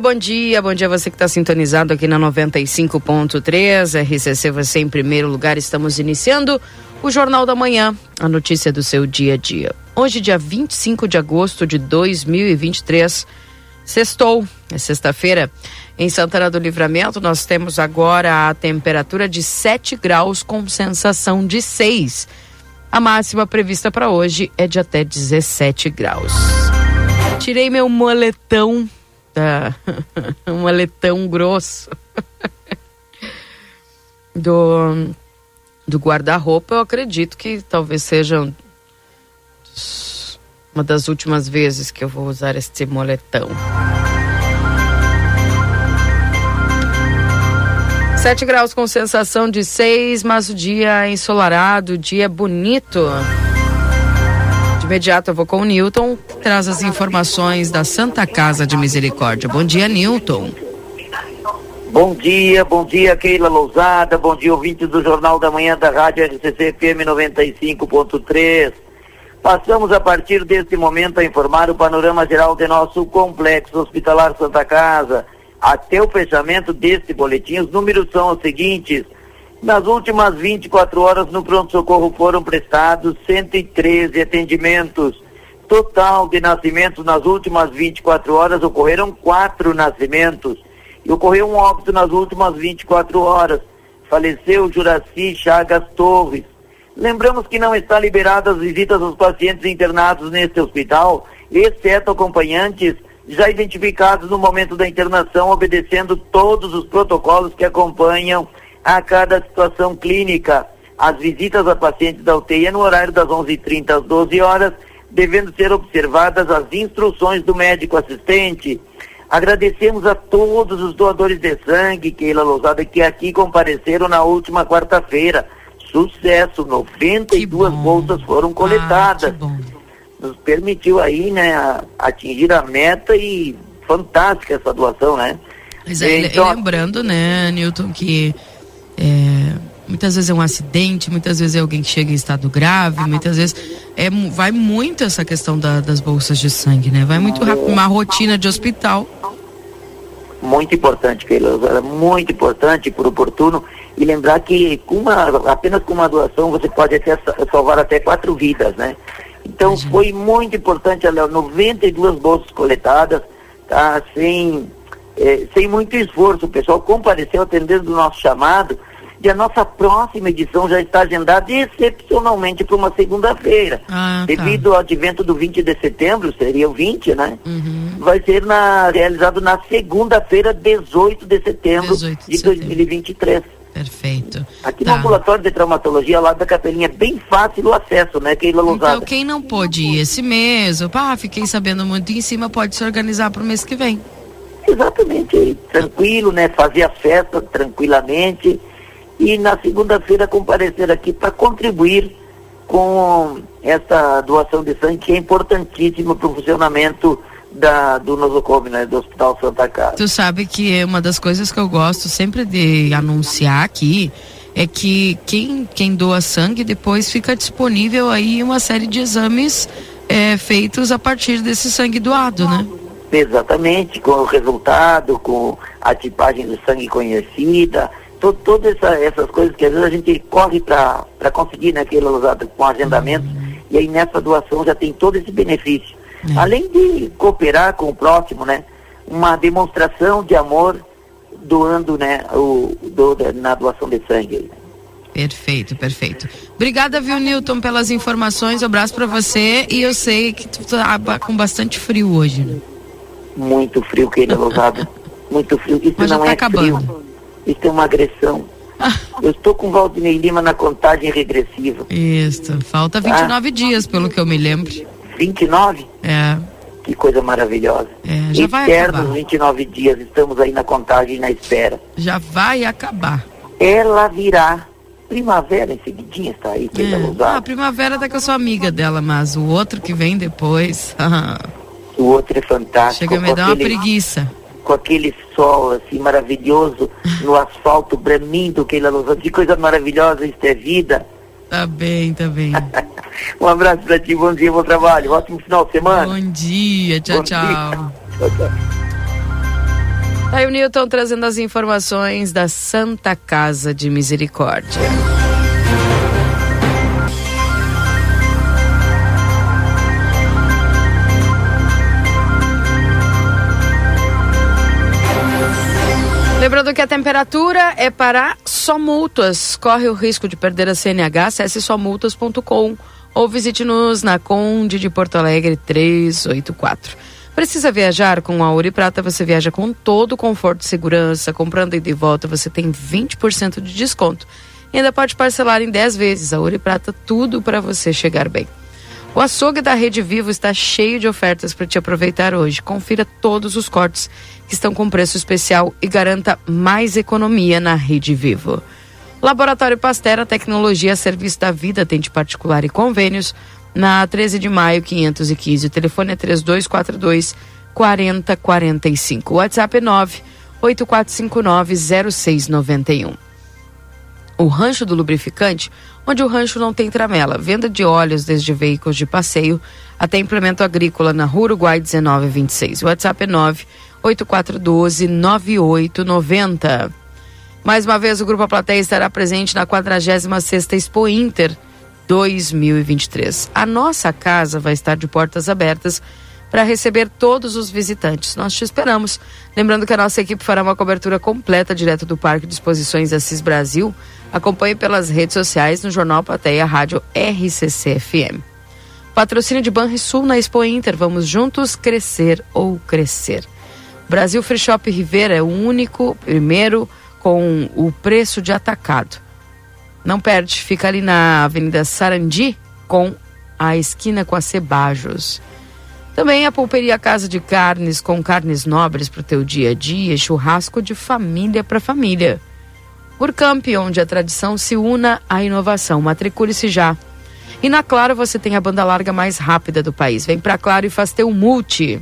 Bom dia, bom dia você que está sintonizado aqui na 95.3, RCC você em primeiro lugar, estamos iniciando o Jornal da Manhã, a notícia do seu dia a dia. Hoje, dia 25 de agosto de 2023, sextou, é sexta-feira, em Santana do Livramento, nós temos agora a temperatura de 7 graus com sensação de 6. A máxima prevista para hoje é de até 17 graus. Tirei meu moletão Tá. um aletão grosso. do do guarda-roupa, eu acredito que talvez seja uma das últimas vezes que eu vou usar este moletão. 7 graus com sensação de 6, mas o dia é ensolarado, o dia é bonito imediato eu vou com o Newton, traz as informações da Santa Casa de Misericórdia. Bom dia, Newton. Bom dia, bom dia, Keila Lousada, bom dia, ouvinte do Jornal da Manhã da Rádio RCC FM 95.3. Passamos a partir deste momento a informar o panorama geral de nosso complexo hospitalar Santa Casa. Até o fechamento deste boletim, os números são os seguintes. Nas últimas 24 horas no pronto-socorro foram prestados 113 atendimentos. Total de nascimentos nas últimas 24 horas ocorreram quatro nascimentos. E ocorreu um óbito nas últimas 24 horas. Faleceu Juraci Chagas Torres. Lembramos que não está liberadas as visitas aos pacientes internados neste hospital, exceto acompanhantes já identificados no momento da internação, obedecendo todos os protocolos que acompanham a cada situação clínica. As visitas a pacientes da UTI é no horário das 11h30 às 12 horas, devendo ser observadas as instruções do médico assistente. Agradecemos a todos os doadores de sangue, Keila Lousada, que aqui compareceram na última quarta-feira. Sucesso, 92 bolsas foram coletadas. Ah, Nos permitiu aí, né, atingir a meta e fantástica essa doação, né? Mas é, então, lembrando, né, Newton, que é, muitas vezes é um acidente, muitas vezes é alguém que chega em estado grave, muitas vezes é, vai muito essa questão da, das bolsas de sangue, né? Vai muito rápido, uma rotina de hospital. Muito importante, Keila, muito importante por oportuno e lembrar que com uma, apenas com uma doação você pode até salvar até quatro vidas, né? Então Imagina. foi muito importante, 92 bolsas coletadas, tá? Sem, é, sem muito esforço, o pessoal compareceu atendendo o nosso chamado e a nossa próxima edição já está agendada excepcionalmente para uma segunda-feira. Ah, tá. Devido ao advento do 20 de setembro, seria o 20, né? Uhum. Vai ser na, realizado na segunda-feira, 18 de setembro 18 de, de setembro. 2023. Perfeito. Aqui tá. no ambulatório de traumatologia lá da Capelinha é bem fácil o acesso, né, Keila Lousada? Então, quem não pôde ir esse mês, opa, fiquei sabendo muito em cima, pode se organizar para o mês que vem. Exatamente, tranquilo, né, fazer a festa tranquilamente e na segunda-feira comparecer aqui para contribuir com essa doação de sangue que é importantíssima para o funcionamento da, do nosocomio, né, do Hospital Santa Casa. Tu sabe que é uma das coisas que eu gosto sempre de anunciar aqui é que quem, quem doa sangue depois fica disponível aí uma série de exames é, feitos a partir desse sangue doado, né? Exatamente, com o resultado, com a tipagem do sangue conhecida, to, todas essa, essas coisas que às vezes a gente corre para conseguir naquele né, usado com agendamento, uhum. e aí nessa doação já tem todo esse benefício. Uhum. Além de cooperar com o próximo, né? Uma demonstração de amor doando, né, o, do, na doação de sangue. Perfeito, perfeito. Obrigada, viu, Newton, pelas informações. Um abraço para você. E eu sei que tu tá com bastante frio hoje, né? Muito frio, querido Rosado. Muito frio. Isso Mas não tá é acabando. frio. Isso é uma agressão. Eu estou com o Valdinei Lima na contagem regressiva. Isso, falta 29 dias, pelo que eu me lembro. 29? É, Que coisa maravilhosa. É, já vai Eternos acabar. 29 dias, estamos aí na contagem e na espera. já vai acabar. Ela virá. Primavera em seguidinha está aí, É. Ah, a Lousada. primavera até que eu sou amiga dela, mas o outro que vem depois, O outro é fantástico. chega a me dar uma preguiça. Com aquele sol assim maravilhoso no asfalto bramindo, Keila Lousada. Que coisa maravilhosa, isso é vida. Tá bem, tá bem. Um abraço pra ti, bom dia, bom trabalho. Ótimo final de semana. Bom dia, tchau, Bom dia. tchau. Tchau, tchau. Aí o Newton trazendo as informações da Santa Casa de Misericórdia. Lembrando que a temperatura é para só multas. Corre o risco de perder a CNH, acesse somultas.com ou visite-nos na Conde de Porto Alegre 384. Precisa viajar com a Ouro e Prata, você viaja com todo o conforto e segurança. Comprando ida e volta, você tem 20% de desconto. E ainda pode parcelar em 10 vezes. A Ouro e Prata, tudo para você chegar bem. O açougue da Rede Vivo está cheio de ofertas para te aproveitar hoje. Confira todos os cortes que estão com preço especial e garanta mais economia na Rede Vivo. Laboratório Pastera, tecnologia a serviço da vida, tem de particular e convênios. Na 13 de maio, 515. O telefone é 3242 4045. O WhatsApp é 9 8459 0691 o Rancho do Lubrificante, onde o rancho não tem tramela. Venda de óleos desde veículos de passeio até implemento agrícola na Rua Uruguai 1926. O WhatsApp é 98412-9890. Mais uma vez, o Grupo A Plateia estará presente na 46ª Expo Inter 2023. A nossa casa vai estar de portas abertas para receber todos os visitantes. Nós te esperamos. Lembrando que a nossa equipe fará uma cobertura completa direto do Parque de Exposições Assis Brasil. Acompanhe pelas redes sociais no Jornal Plateia Rádio RCC FM. Patrocínio de Banrisul na Expo Inter. Vamos juntos crescer ou crescer. Brasil Free Shop Rivera é o único, primeiro, com o preço de atacado. Não perde, fica ali na Avenida Sarandi com a esquina com a Cebajos. Também a Pulperia Casa de Carnes, com carnes nobres para o teu dia a dia, churrasco de família para família. Urcamp, onde a tradição se una à inovação. Matricule-se já. E na Claro você tem a banda larga mais rápida do país. Vem para Claro e faz teu multi.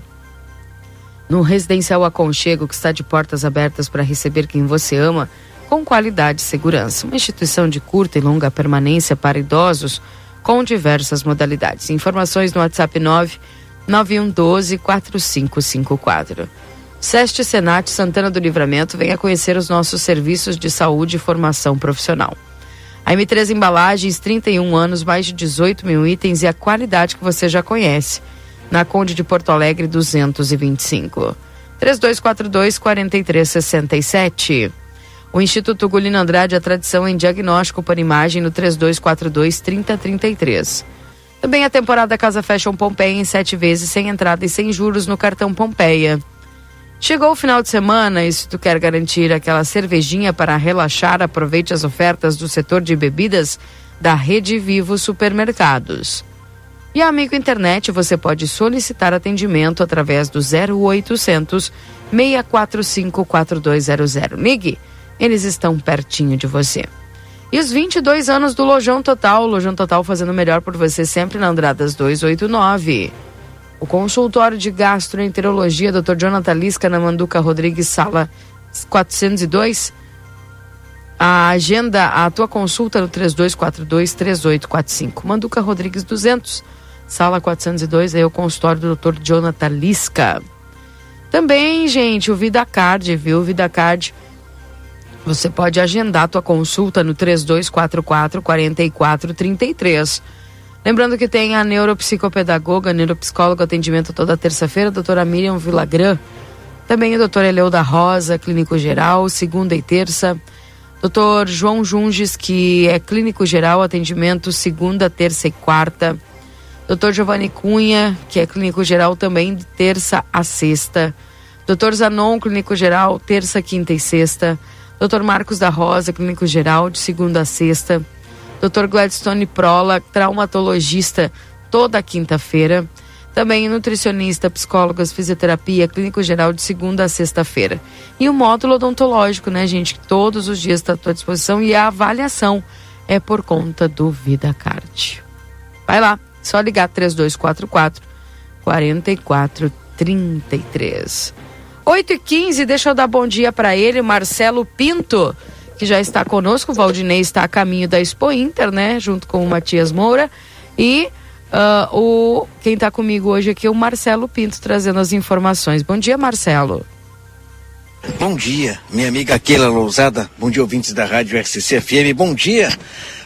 No Residencial Aconchego, que está de portas abertas para receber quem você ama, com qualidade e segurança. Uma instituição de curta e longa permanência para idosos com diversas modalidades. Informações no WhatsApp 9 9112 4554. Seste Senat Santana do Livramento venha conhecer os nossos serviços de saúde e formação profissional. A M3 Embalagens, 31 anos, mais de 18 mil itens e a qualidade que você já conhece. Na Conde de Porto Alegre, 225. 3242 4367. O Instituto Gulino Andrade, a tradição em diagnóstico por imagem no 3242 3033. Também a temporada Casa Fashion Pompeia em sete vezes, sem entrada e sem juros no cartão Pompeia. Chegou o final de semana e se tu quer garantir aquela cervejinha para relaxar, aproveite as ofertas do setor de bebidas da Rede Vivo Supermercados. E amigo internet, você pode solicitar atendimento através do 0800 645 4200. Ligue, eles estão pertinho de você. E os 22 anos do Lojão Total, Lojão Total fazendo melhor por você sempre na Andradas 289. O consultório de gastroenterologia Dr. Jonathan Lisca na Manduca Rodrigues, sala 402. A agenda, a tua consulta no 3242-3845. Manduca Rodrigues 200, sala 402, aí é o consultório do Dr. Jonathan Lisca. Também, gente, o VidaCard, viu? O VidaCard, você pode agendar a tua consulta no 3244 4433. Lembrando que tem a neuropsicopedagoga, neuropsicóloga, atendimento toda terça-feira, doutora Miriam Vilagran. Também o doutor Eleu da Rosa, clínico geral, segunda e terça. Doutor João Junges, que é clínico geral, atendimento segunda, terça e quarta. Doutor Giovanni Cunha, que é clínico geral também de terça a sexta. Dr. Zanon, clínico geral, terça, quinta e sexta. Dr. Marcos da Rosa, clínico geral, de segunda a sexta. Dr. Gladstone Prola, traumatologista, toda quinta-feira. Também nutricionista, psicólogas, fisioterapia, clínico geral de segunda a sexta-feira. E o módulo odontológico, né, gente, que todos os dias está à tua disposição e a avaliação é por conta do VidaCard. Vai lá, só ligar 3244 4433. 8 e 15 deixa eu dar bom dia para ele, Marcelo Pinto, que já está conosco. O Valdinei está a caminho da Expo Inter, né? Junto com o Matias Moura. E uh, o quem está comigo hoje aqui é o Marcelo Pinto, trazendo as informações. Bom dia, Marcelo. Bom dia, minha amiga Keila Lousada. Bom dia, ouvintes da Rádio RCC FM. Bom dia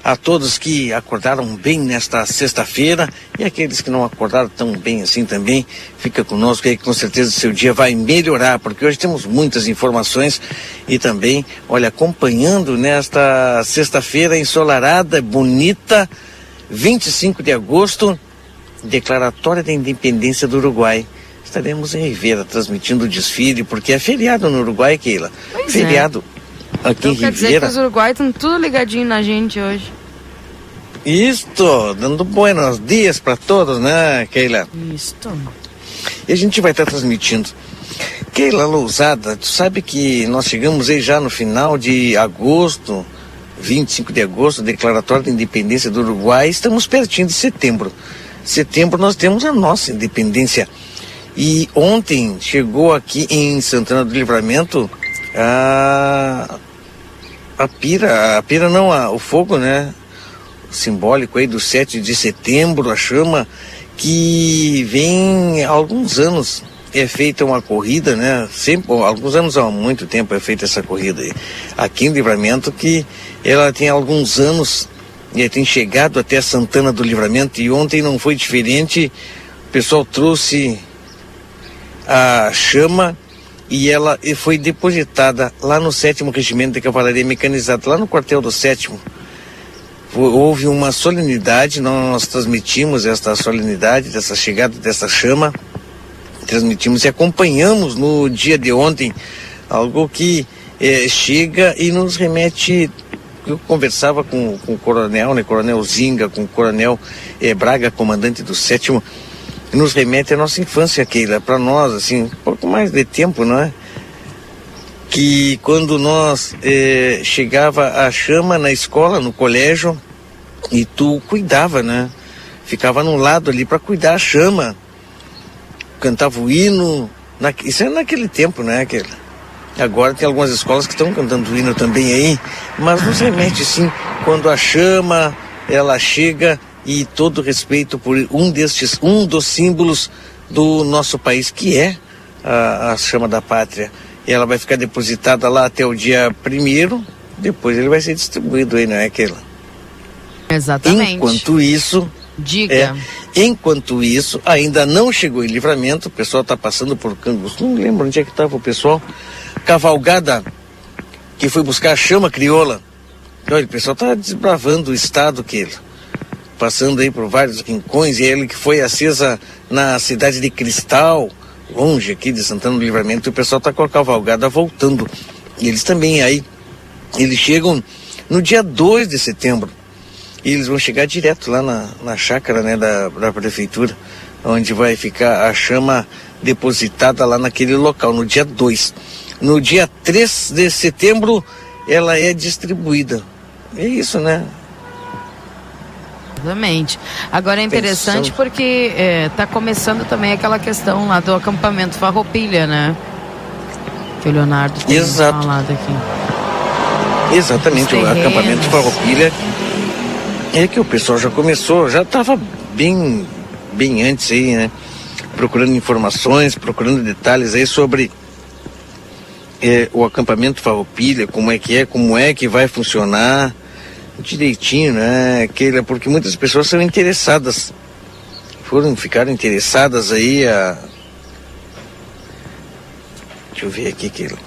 a todos que acordaram bem nesta sexta-feira e aqueles que não acordaram tão bem assim também. Fica conosco aí, com certeza o seu dia vai melhorar, porque hoje temos muitas informações e também, olha, acompanhando nesta sexta-feira ensolarada, bonita, 25 de agosto, declaratória da independência do Uruguai estaremos em Ribeira transmitindo o desfile, porque é feriado no Uruguai, Keila. Pois é. feriado. Aqui então, em quer. Dizer que os uruguaios estão tudo ligadinho na gente hoje. Isto, dando buenos dias para todos, né, Keila? Isto. E a gente vai estar transmitindo. Keila Lousada, tu sabe que nós chegamos aí já no final de agosto, 25 de agosto, declaratório da independência do Uruguai, estamos pertinho de setembro. Setembro nós temos a nossa independência e ontem chegou aqui em Santana do Livramento a, a pira, a pira não, a, o fogo, né? Simbólico aí do 7 de setembro, a chama, que vem há alguns anos é feita uma corrida, né? Sempre, alguns anos há muito tempo é feita essa corrida aí. Aqui em Livramento que ela tem alguns anos e tem chegado até Santana do Livramento e ontem não foi diferente. O pessoal trouxe a chama e ela foi depositada lá no sétimo regimento de cavalaria mecanizada, lá no quartel do sétimo. Houve uma solenidade, nós transmitimos esta solenidade, dessa chegada dessa chama, transmitimos e acompanhamos no dia de ontem algo que eh, chega e nos remete eu conversava com, com o coronel, né, coronel Zinga, com o coronel eh, Braga, comandante do sétimo, nos remete à nossa infância, Keila, para nós, assim, um pouco mais de tempo, não é? Que quando nós eh, chegava a chama na escola, no colégio, e tu cuidava, né? Ficava no lado ali para cuidar a chama, cantava o hino, na, isso é naquele tempo, né, Keila? Agora tem algumas escolas que estão cantando hino também aí, mas nos remete sim, quando a chama ela chega e todo respeito por um destes, um dos símbolos do nosso país, que é a, a chama da pátria. E ela vai ficar depositada lá até o dia primeiro, depois ele vai ser distribuído aí, não é aquela? Exatamente. Enquanto isso. Diga. É, enquanto isso, ainda não chegou em livramento, o pessoal está passando por Cangus. Não lembro onde é que estava o pessoal. Cavalgada que foi buscar a chama crioula. Olha, o pessoal está desbravando o estado que ele passando aí por vários rincões, e ele que foi acesa na cidade de Cristal, longe aqui de Santana do Livramento, e o pessoal está com a cavalgada voltando. E eles também aí, eles chegam no dia 2 de setembro, e eles vão chegar direto lá na, na chácara né, da, da prefeitura, onde vai ficar a chama depositada lá naquele local, no dia 2. No dia 3 de setembro, ela é distribuída. É isso, né? Exatamente. Agora é interessante porque está é, começando também aquela questão lá do acampamento Farroupilha, né? Que o Leonardo tem Exato. falado aqui. Exatamente, o acampamento Farroupilha é que o pessoal já começou, já estava bem, bem antes aí, né? Procurando informações, procurando detalhes aí sobre é, o acampamento Farroupilha, como é que é, como é que vai funcionar direitinho, né, Keila? Porque muitas pessoas são interessadas, foram ficar interessadas aí a. Deixa eu ver aqui, Keila.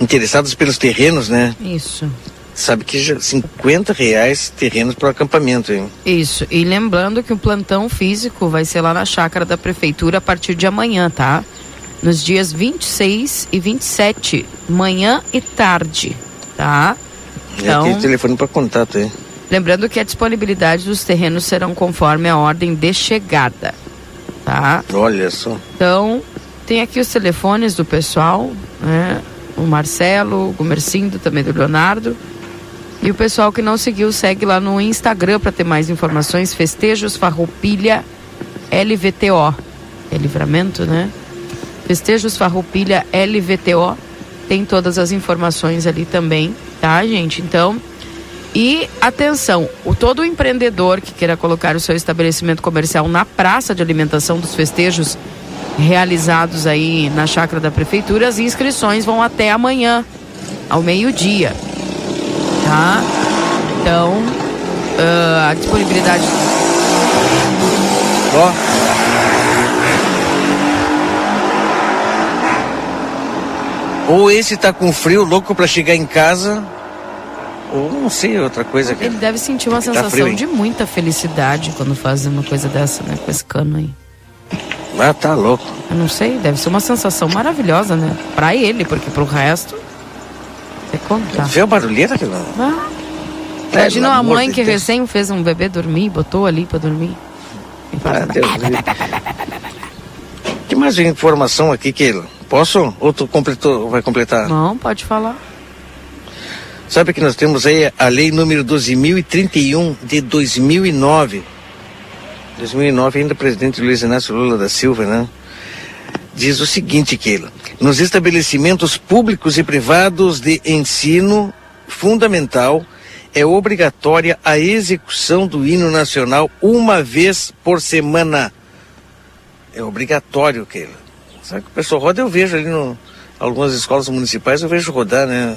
Interessadas pelos terrenos, né? Isso. Sabe que já 50 reais terrenos para acampamento, hein? Isso. E lembrando que o plantão físico vai ser lá na chácara da prefeitura a partir de amanhã, tá? nos dias 26 e 27, manhã e tarde, tá? Então, tem telefone para contato aí. Lembrando que a disponibilidade dos terrenos serão conforme a ordem de chegada, tá? Olha só. Então, tem aqui os telefones do pessoal, né? O Marcelo, o Gumercindo, também do Leonardo. E o pessoal que não seguiu, segue lá no Instagram para ter mais informações. Festejos Farroupilha LVTO. É livramento, né? Festejos Farroupilha LVTO. Tem todas as informações ali também, tá, gente? Então, e atenção, o todo empreendedor que queira colocar o seu estabelecimento comercial na praça de alimentação dos festejos realizados aí na chácara da prefeitura, as inscrições vão até amanhã, ao meio-dia. Tá? Então, uh, a disponibilidade. Ó. Ou esse tá com frio, louco para chegar em casa, ou não sei, outra coisa que. Ele deve sentir uma tá sensação frio, de muita felicidade quando faz uma coisa dessa, né? Com esse cano aí. Ah, tá louco. Eu não sei, deve ser uma sensação maravilhosa, né? Pra ele, porque pro resto. Você conta. Vê o barulheira que não. Ah. É, Imagina uma mãe que Deus. recém fez um bebê dormir, botou ali pra dormir. Ah, Deus que mais informação aqui, Keila? Posso? Ou tu completou, vai completar? Não, pode falar. Sabe que nós temos aí a lei número 12.031 de 2009 2009, ainda presidente Luiz Inácio Lula da Silva, né? Diz o seguinte, Keila. Nos estabelecimentos públicos e privados de ensino fundamental, é obrigatória a execução do hino nacional uma vez por semana. É obrigatório, Keila. Sabe que o pessoal roda, eu vejo ali no algumas escolas municipais, eu vejo rodar, né?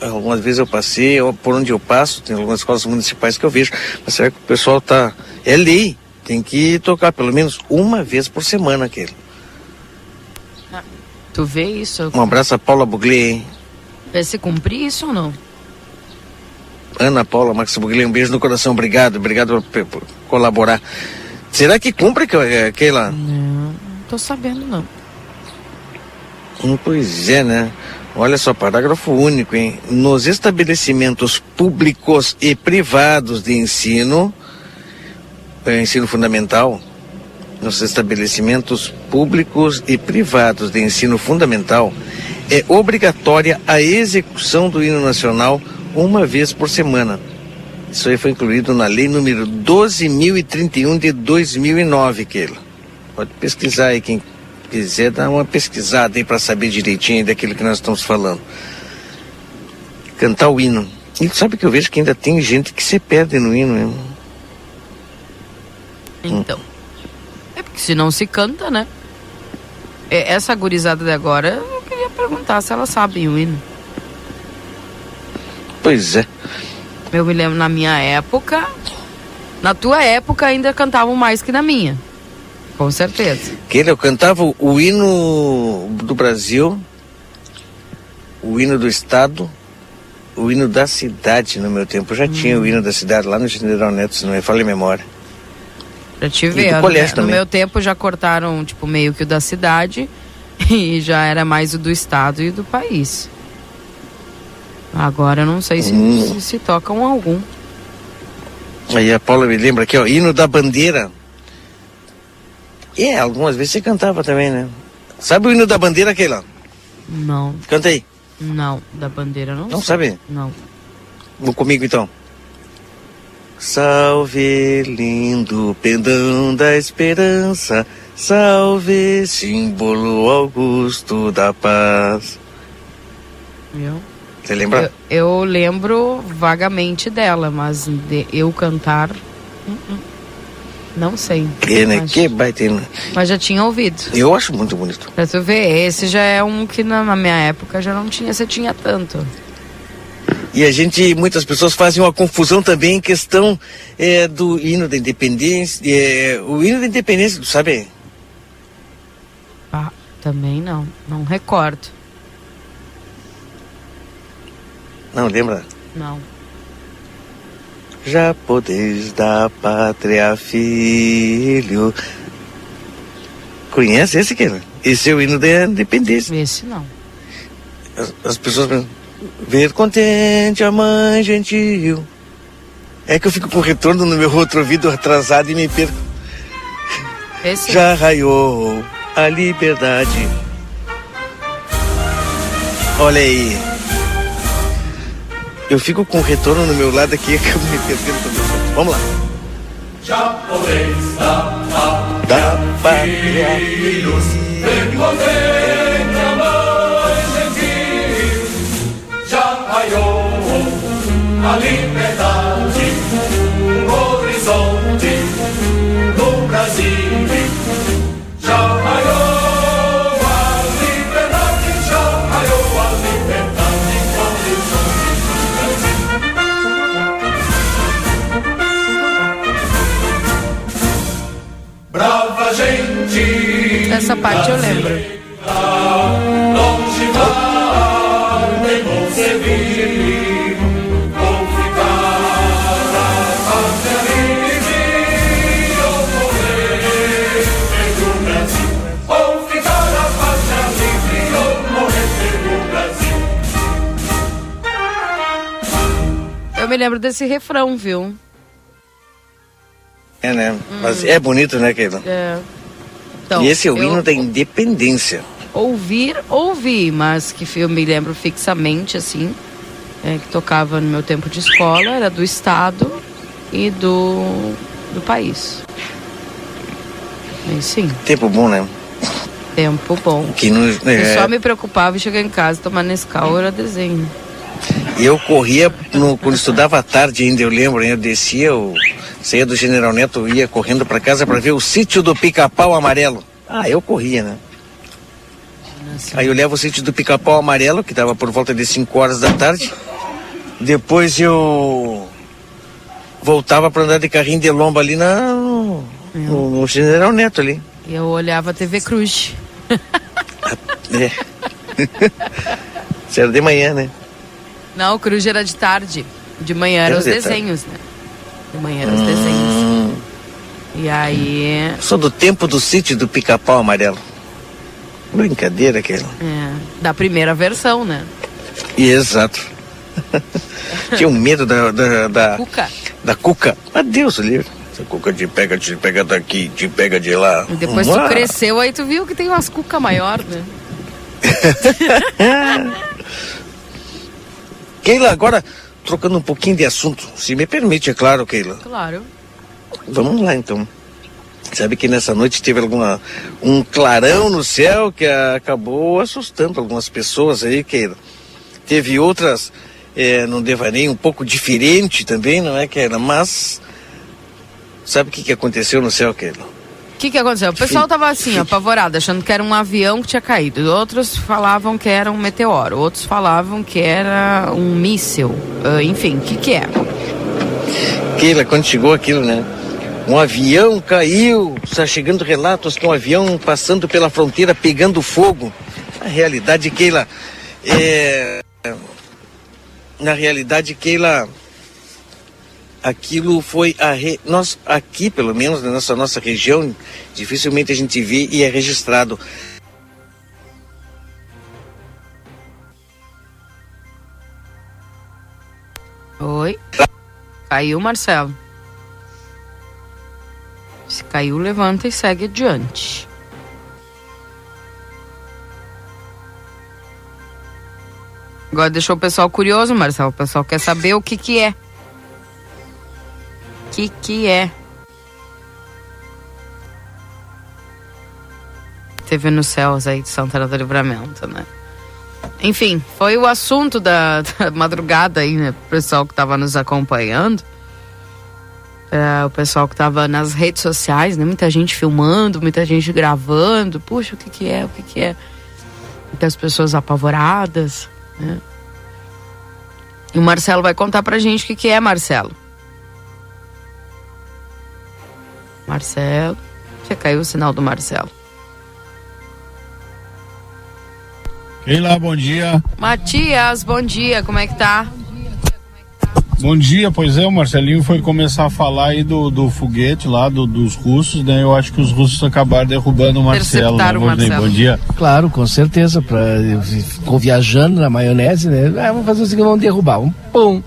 Algumas vezes eu passei, por onde eu passo, tem algumas escolas municipais que eu vejo. Mas será que o pessoal tá. É lei, tem que tocar pelo menos uma vez por semana aquele. Ah, tu vê isso? Um abraço a Paula Buglé. Vai se cumprir isso ou não? Ana Paula Max Buglé, um beijo no coração, obrigado, obrigado por, por colaborar. Será que cumpre, Keila? Não, não tô sabendo não. Hum, pois é, né? Olha só, parágrafo único, hein? Nos estabelecimentos públicos e privados de ensino, é, ensino fundamental, nos estabelecimentos públicos e privados de ensino fundamental, é obrigatória a execução do hino nacional uma vez por semana. Isso aí foi incluído na lei número 12.031 de 2009, Keila. Pode pesquisar aí quem quiser dar uma pesquisada aí para saber direitinho daquilo que nós estamos falando. Cantar o hino. E sabe que eu vejo que ainda tem gente que se perde no hino. Hein? Então. É porque se não se canta, né? É, essa gurizada de agora, eu queria perguntar se ela sabe o hino. Pois é. Eu me lembro na minha época. Na tua época ainda cantavam mais que na minha. Com certeza. Que ele, eu cantava o hino do Brasil, o hino do Estado, o hino da cidade no meu tempo. Eu já hum. tinha o hino da cidade lá no General Neto, se não me falha a memória. Pra te ver, no, né? no meu tempo já cortaram, tipo, meio que o da cidade e já era mais o do estado e do país. Agora eu não sei se, hum. se, se tocam algum. Aí a Paula me lembra aqui, ó, hino da bandeira. É, algumas vezes você cantava também, né? Sabe o hino da bandeira lá? Não. Canta aí. Não, da bandeira não. Não sei. sabe? Não. Vou comigo então. Salve, lindo pendão da esperança, salve, símbolo augusto da paz. Viu? Você lembra? Eu, eu lembro vagamente dela, mas de eu cantar. Uh -uh. Não sei. Que, né? Mas, que baita. Mas já tinha ouvido. Eu acho muito bonito. Pra tu ver, esse já é um que na, na minha época já não tinha, você tinha tanto. E a gente, muitas pessoas fazem uma confusão também em questão é, do hino da independência. É, o hino da independência, tu sabe? Ah, também não. Não recordo. Não, lembra? Não já podeis da pátria filho Conhece esse, Keila? Esse é o hino da independência. Esse não. As, as pessoas pensam, ver contente a mãe gentil. É que eu fico com retorno no meu outro ouvido atrasado e me perco. Esse Já raiou a liberdade. Olha aí. Eu fico com retorno no meu lado aqui eu me perdendo também. Vamos lá. Japonês da Da gente. Essa parte eu lembro. Longe vai, nem vou servir, vou ficar a. Eu me lembro desse refrão, viu? É, né? Mas é bonito, né, Keila? É. Então, e esse é o hino da independência. Ouvir, ouvi, mas que eu me lembro fixamente, assim, é, que tocava no meu tempo de escola, era do Estado e do, do país. E sim, Tempo bom, né? tempo bom. Que Eu é, só me preocupava em chegar em casa tomar Nescau, era desenho. Eu corria, no, quando estudava à tarde ainda, eu lembro, né? eu descia, eu saía do General Neto, ia correndo para casa para ver o sítio do pica-pau amarelo. Ah, eu corria, né? Aí eu levo o sítio do pica-pau amarelo, que estava por volta de 5 horas da tarde. Depois eu voltava para andar de carrinho de lomba ali na, no, no- no General Neto ali. E eu olhava a TV Cruz. É. Isso era de manhã, né? Não, o Cruz era de tarde. De manhã eram Era os de tarde. desenhos, né? Manhã eram os desenhos. Hum, E aí. sou do tempo do sítio do pica-pau amarelo. Brincadeira aquela. É, da primeira versão, né? E exato. Tinha um medo da, da, da, Cuca. da cuca. Mas Deus livre. Essa cuca te pega, te pega daqui, te pega de lá. E depois tu Ah, cresceu, aí tu viu que tem umas cuca maior, né? Keila, agora trocando um pouquinho de assunto, se me permite, é claro, Keila. Claro. Vamos lá então. Sabe que nessa noite teve alguma um clarão no céu que acabou assustando algumas pessoas aí, Keila. Teve outras é, num devaneio um pouco diferente também, não é, Keila? Mas sabe o que, que aconteceu no céu, Keila? O que, que aconteceu? O pessoal tava assim, apavorado, achando que era um avião que tinha caído. Outros falavam que era um meteoro. Outros falavam que era um míssil. Ah, enfim, o que, que é? Keila, quando chegou aquilo, né? Um avião caiu, está chegando relatos que um avião passando pela fronteira pegando fogo. Na realidade, Keila, é... na realidade, Keila, aquilo foi a re... nós aqui, pelo menos na nossa nossa região, dificilmente a gente vê e é registrado. Oi? Caiu, Marcelo. Se caiu, levanta e segue adiante. Agora deixou o pessoal curioso, Marcelo. O pessoal quer saber o que que é. Que que é? Teve nos céus aí de Santana do Livramento, né? Enfim, foi o assunto da, da madrugada aí, né? O pessoal que estava nos acompanhando. É, o pessoal que estava nas redes sociais, né? Muita gente filmando, muita gente gravando. Puxa, o que que é? O que que é? Muitas pessoas apavoradas, né? E o Marcelo vai contar pra gente o que que é, Marcelo. Marcelo. Já caiu o sinal do Marcelo. Keila, bom dia. Matias, bom dia, como é que tá? Bom dia, pois é, o Marcelinho foi começar a falar aí do, do foguete lá, do, dos russos, né? Eu acho que os russos acabaram derrubando o Marcelo, né, o? Marcelo. Bom dia. Claro, com certeza. Pra, ficou viajando na maionese, né? Ah, vamos fazer o seguinte, vamos derrubar. Um pum.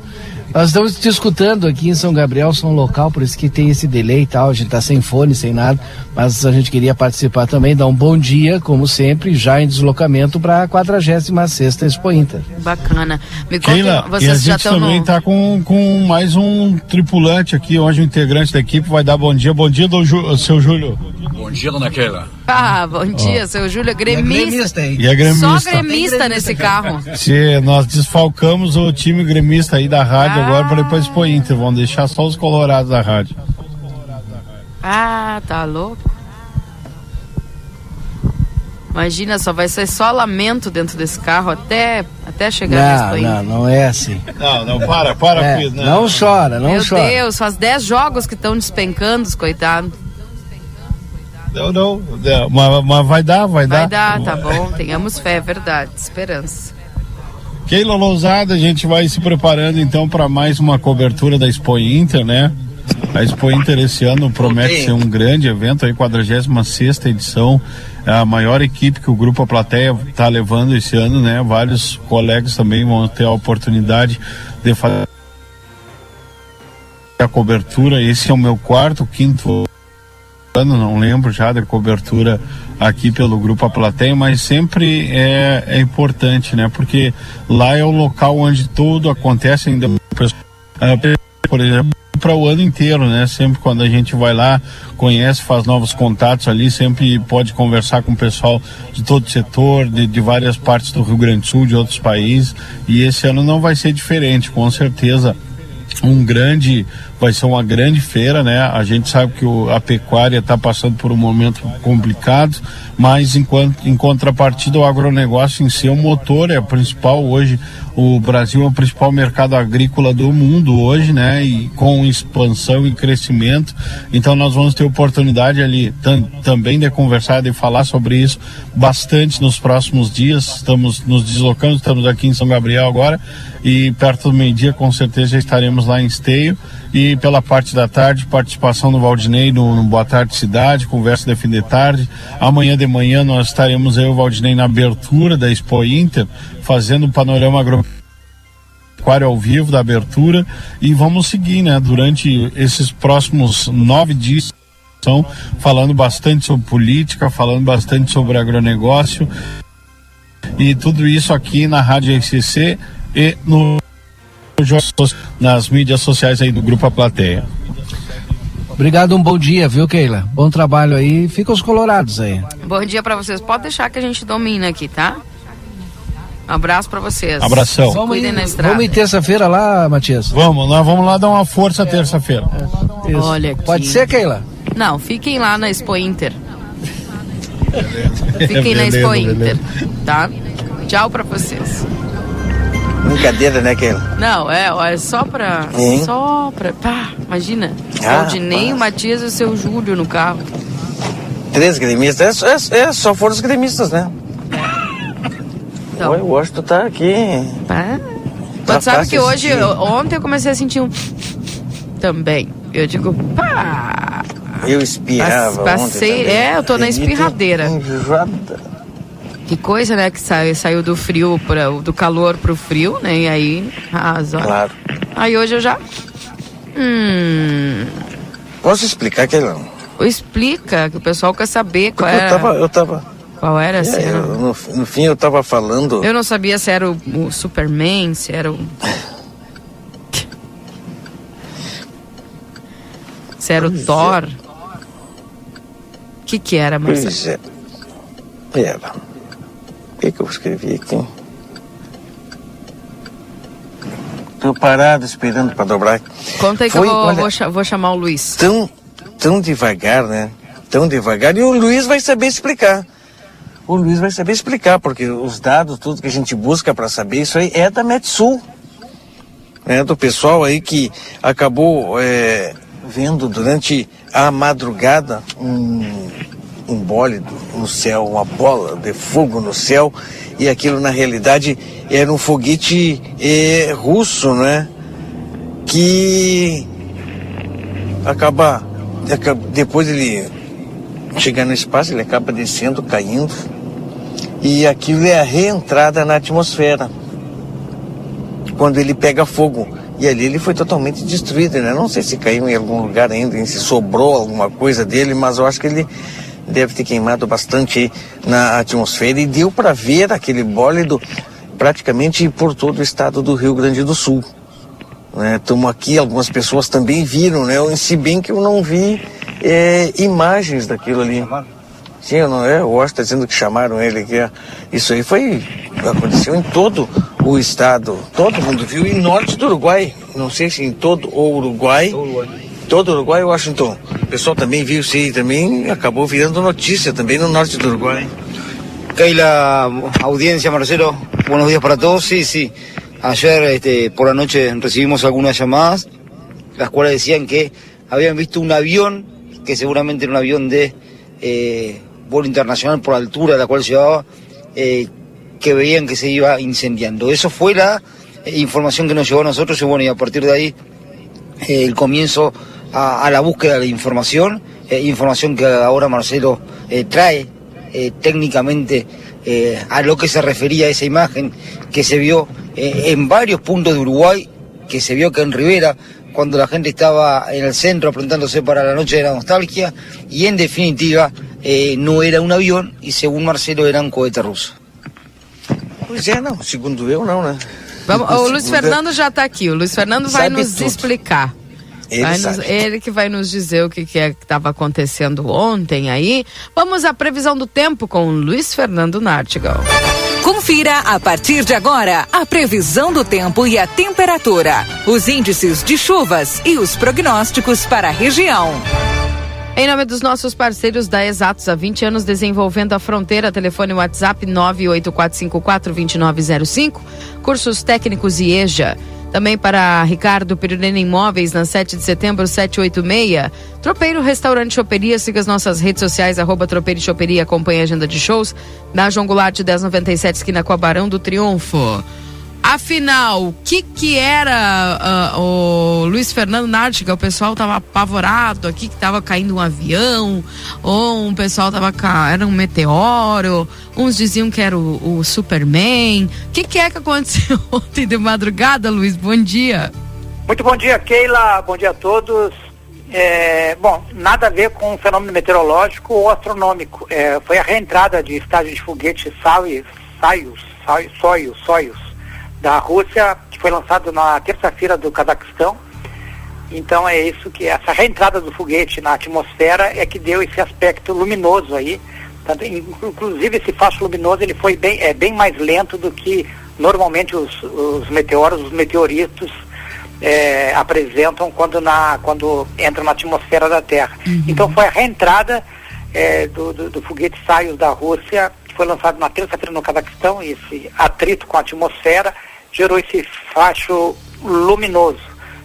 Nós estamos te escutando aqui em São Gabriel, som local, por isso que tem esse delay e tal. A gente tá sem fone, sem nada, mas a gente queria participar também, dar um bom dia, como sempre, já em deslocamento para a 46 Expo Inter. Bacana. Me conta, Keila, e a vocês já gente estão também no. tá com, com mais um tripulante aqui, hoje um integrante da equipe vai dar bom dia. Bom dia, do Ju, seu Júlio. Bom dia, dona Keila. Ah, bom dia, seu Júlio, gremista. E a Só gremista. gremista nesse carro. Se nós desfalcamos o time gremista aí da rádio Ah. agora para depois Expo Inter, vão deixar só os colorados da rádio. Ah, tá louco. Imagina, só vai ser só lamento dentro desse carro até, até chegar na Não, não, não é assim. Não, não, para, para É, com isso. não chora, não Meu chora. Deus, faz 10 jogos que estão despencando, os coitados. Não, não, não, mas, mas vai dar, vai, Vai dar. dar, tá bom. Tenhamos fé, é verdade. Esperança. Keila Lousada, a gente vai se preparando então para mais uma cobertura da Expo Inter, né? A Expo Inter esse ano promete Ok. ser um grande evento, aí 46 edição, é a maior equipe que o Grupo A Plateia está levando esse ano, né? Vários colegas também vão ter a oportunidade de fazer a cobertura. Esse é o meu quarto, quinto ano, não lembro já da cobertura aqui pelo Grupo A Plateia, mas sempre é, é importante, né? Porque lá é o local onde tudo acontece ainda, ah, por exemplo, para o ano inteiro, né? Sempre quando a gente vai lá, conhece, faz novos contatos ali, sempre pode conversar com o pessoal de todo o setor, de, de várias partes do Rio Grande do Sul, de outros países, e esse ano não vai ser diferente, com certeza um grande, vai ser uma grande feira, né? A gente sabe que o, a pecuária está passando por um momento complicado, mas enquanto, em contrapartida o agronegócio em si é o motor, é o principal hoje. O Brasil é o principal mercado agrícola do mundo hoje, né? E com expansão e crescimento. Então nós vamos ter oportunidade ali tam, também de conversar, de falar sobre isso bastante nos próximos dias. Estamos nos deslocando, estamos aqui em São Gabriel agora e perto do meio-dia com certeza estaremos lá em Esteio e pela parte da tarde participação do Valdinei no, no Boa Tarde Cidade, conversa de fim de tarde. Amanhã de manhã nós estaremos e o Valdinei na abertura da Expo Inter, fazendo um panorama agropecuário ao vivo da abertura. E vamos seguir, né, durante esses próximos nove dias. São falando bastante sobre política, falando bastante sobre agronegócio. E tudo isso aqui na Rádio RCC e no nas mídias sociais aí do Grupo A Plateia. Obrigado, um bom dia, viu, Keila? Bom trabalho aí. Fica os colorados aí. Bom dia pra vocês. Pode deixar que a gente domina aqui, tá? Um abraço pra vocês. Abração. Vamos Cuidem ir, na estrada. vamos ir terça-feira lá, Matias? Vamos, nós vamos lá dar uma força terça-feira. Isso. Olha aqui. Pode ser, Keila? Não, fiquem lá na Expo Inter. Fiquem na Beleza, Expo Inter, beleza. tá? Tchau pra vocês. Brincadeira, né, Keila? Não, é, é só pra. Hein? Só pra. Pá, imagina. Ah, o Matias e o seu Júlio no carro. Três gremistas. É, é, é, só foram os gremistas, né? Então. Oi, o Washington tá aqui. Pá. Tá sabe que hoje, ontem eu comecei a sentir um. Também. Eu digo, pá. Eu espirrava Pass- ontem passei- também. é, eu tô na espirradeira. Enjoada. Que coisa, né? Que saiu, saiu do frio, pra, do calor pro frio, né? E aí, arrasa. Claro. Aí hoje eu já. Hum. Posso explicar, Keila? Explica, que o pessoal quer saber qual Eu era. tava, eu tava. Qual era, se é, era- eu, no, no fim eu tava falando. Eu não sabia se era o, o Superman, se era o. Se era o Pois é. Thor. O que que era, Marcelo? Pois é. Pera. O que, que eu escrevi aqui? Tô parado esperando pra dobrar. Conta aí que Foi, eu vou, olha- vou cha- vou chamar o Luiz. Tão, tão devagar, né? Tão devagar. E o Luiz vai saber explicar. O Luiz vai saber explicar, porque os dados, tudo que a gente busca para saber, isso aí é da Metsul. Né? Do pessoal aí que acabou é, vendo durante a madrugada um, um bólido no céu, uma bola de fogo no céu, e aquilo na realidade era um foguete é, russo, né? que acaba, depois ele chegar no espaço, ele acaba descendo, caindo, e aquilo é a reentrada na atmosfera. Quando ele pega fogo. E ali ele foi totalmente destruído, né? Não sei se caiu em algum lugar ainda, se sobrou alguma coisa dele, mas eu acho que ele deve ter queimado bastante na atmosfera e deu para ver aquele bólido praticamente por todo o estado do Rio Grande do Sul. Estamos né? aqui, algumas pessoas também viram, né? Se bem que eu não vi é, imagens daquilo ali. Sim, eu não é, o Washington está dizendo que chamaram ele aqui. Isso aí foi. aconteceu em todo o estado. Todo mundo viu. E norte do Uruguai. Não sei se em todo o Uruguai. Todo o Uruguai, Washington. O pessoal também viu isso aí também acabou virando notícia também no norte do Uruguai. Keila, audiencia, Marcelo, buenos días para todos. Sí, sí. Ayer este, por la noche recibimos algunas llamadas, las cuales decían que habían visto un avión, que seguramente era un avión de eh, vuelo internacional por altura la cual llevaba, eh, que veían que se iba incendiando. Eso fue la eh, información que nos llegó a nosotros y bueno, y a partir de ahí eh, el comienzo a, a, la búsqueda de información, eh, información que ahora Marcelo eh, trae técnicamente a lo que se refería a esa imagen que se vio en varios puntos de Uruguay, que se vio que en Rivera, cuando la gente estaba en el centro preguntándose para la noche de la nostalgia, y en definitiva eh, no era un avión y según Marcelo era um cohete russo. Pois é, não. Segundo eu, não, né? Vamos, o Luiz Fernando já está aqui. O Luiz Fernando vai nos tudo. explicar. Ele, nos, ele, que vai nos dizer o que, que é que estava acontecendo ontem aí. Vamos à previsão do tempo com o Luiz Fernando Nartigal. Confira a partir de agora a previsão do tempo e a temperatura, os índices de chuvas e os prognósticos para a região. Em nome dos nossos parceiros da Exatos, há 20 anos desenvolvendo a fronteira, telefone WhatsApp 984542905, cursos técnicos e EJA. Também para Ricardo Pirulena Imóveis, na 7 de setembro, 786. Tropeiro Restaurante Choperia, siga as nossas redes sociais, arroba Tropeiro e Choperia, acompanhe a agenda de shows na João Goulart 1097, esquina com do Triunfo. Afinal, o que que era uh, o Luiz Fernando Nártica? O pessoal tava apavorado aqui que tava caindo um avião, ou um pessoal tava era um meteoro, uns diziam que era o, o Superman. O que que é que aconteceu ontem de madrugada, Luiz? Bom dia. Muito bom dia, Keila. Bom dia a todos. É, bom, nada a ver com o fenômeno meteorológico ou astronômico. É, foi a reentrada de estágio de foguete Soyuz, Soyuz, Soyuz, Soyuz da Rússia, que foi lançado na terça-feira do Cazaquistão. Então é isso que essa reentrada do foguete na atmosfera é que deu esse aspecto luminoso aí. Tanto, inclusive esse facho luminoso ele foi bem, é bem mais lento do que normalmente os, os meteoros, os meteoritos é, apresentam quando, na, quando entram na atmosfera da Terra. Uhum. Então foi a reentrada é, do, do, do foguete Soyuz da Rússia, foi lançado na terça-feira no Cazaquistão, esse atrito com a atmosfera gerou esse facho luminoso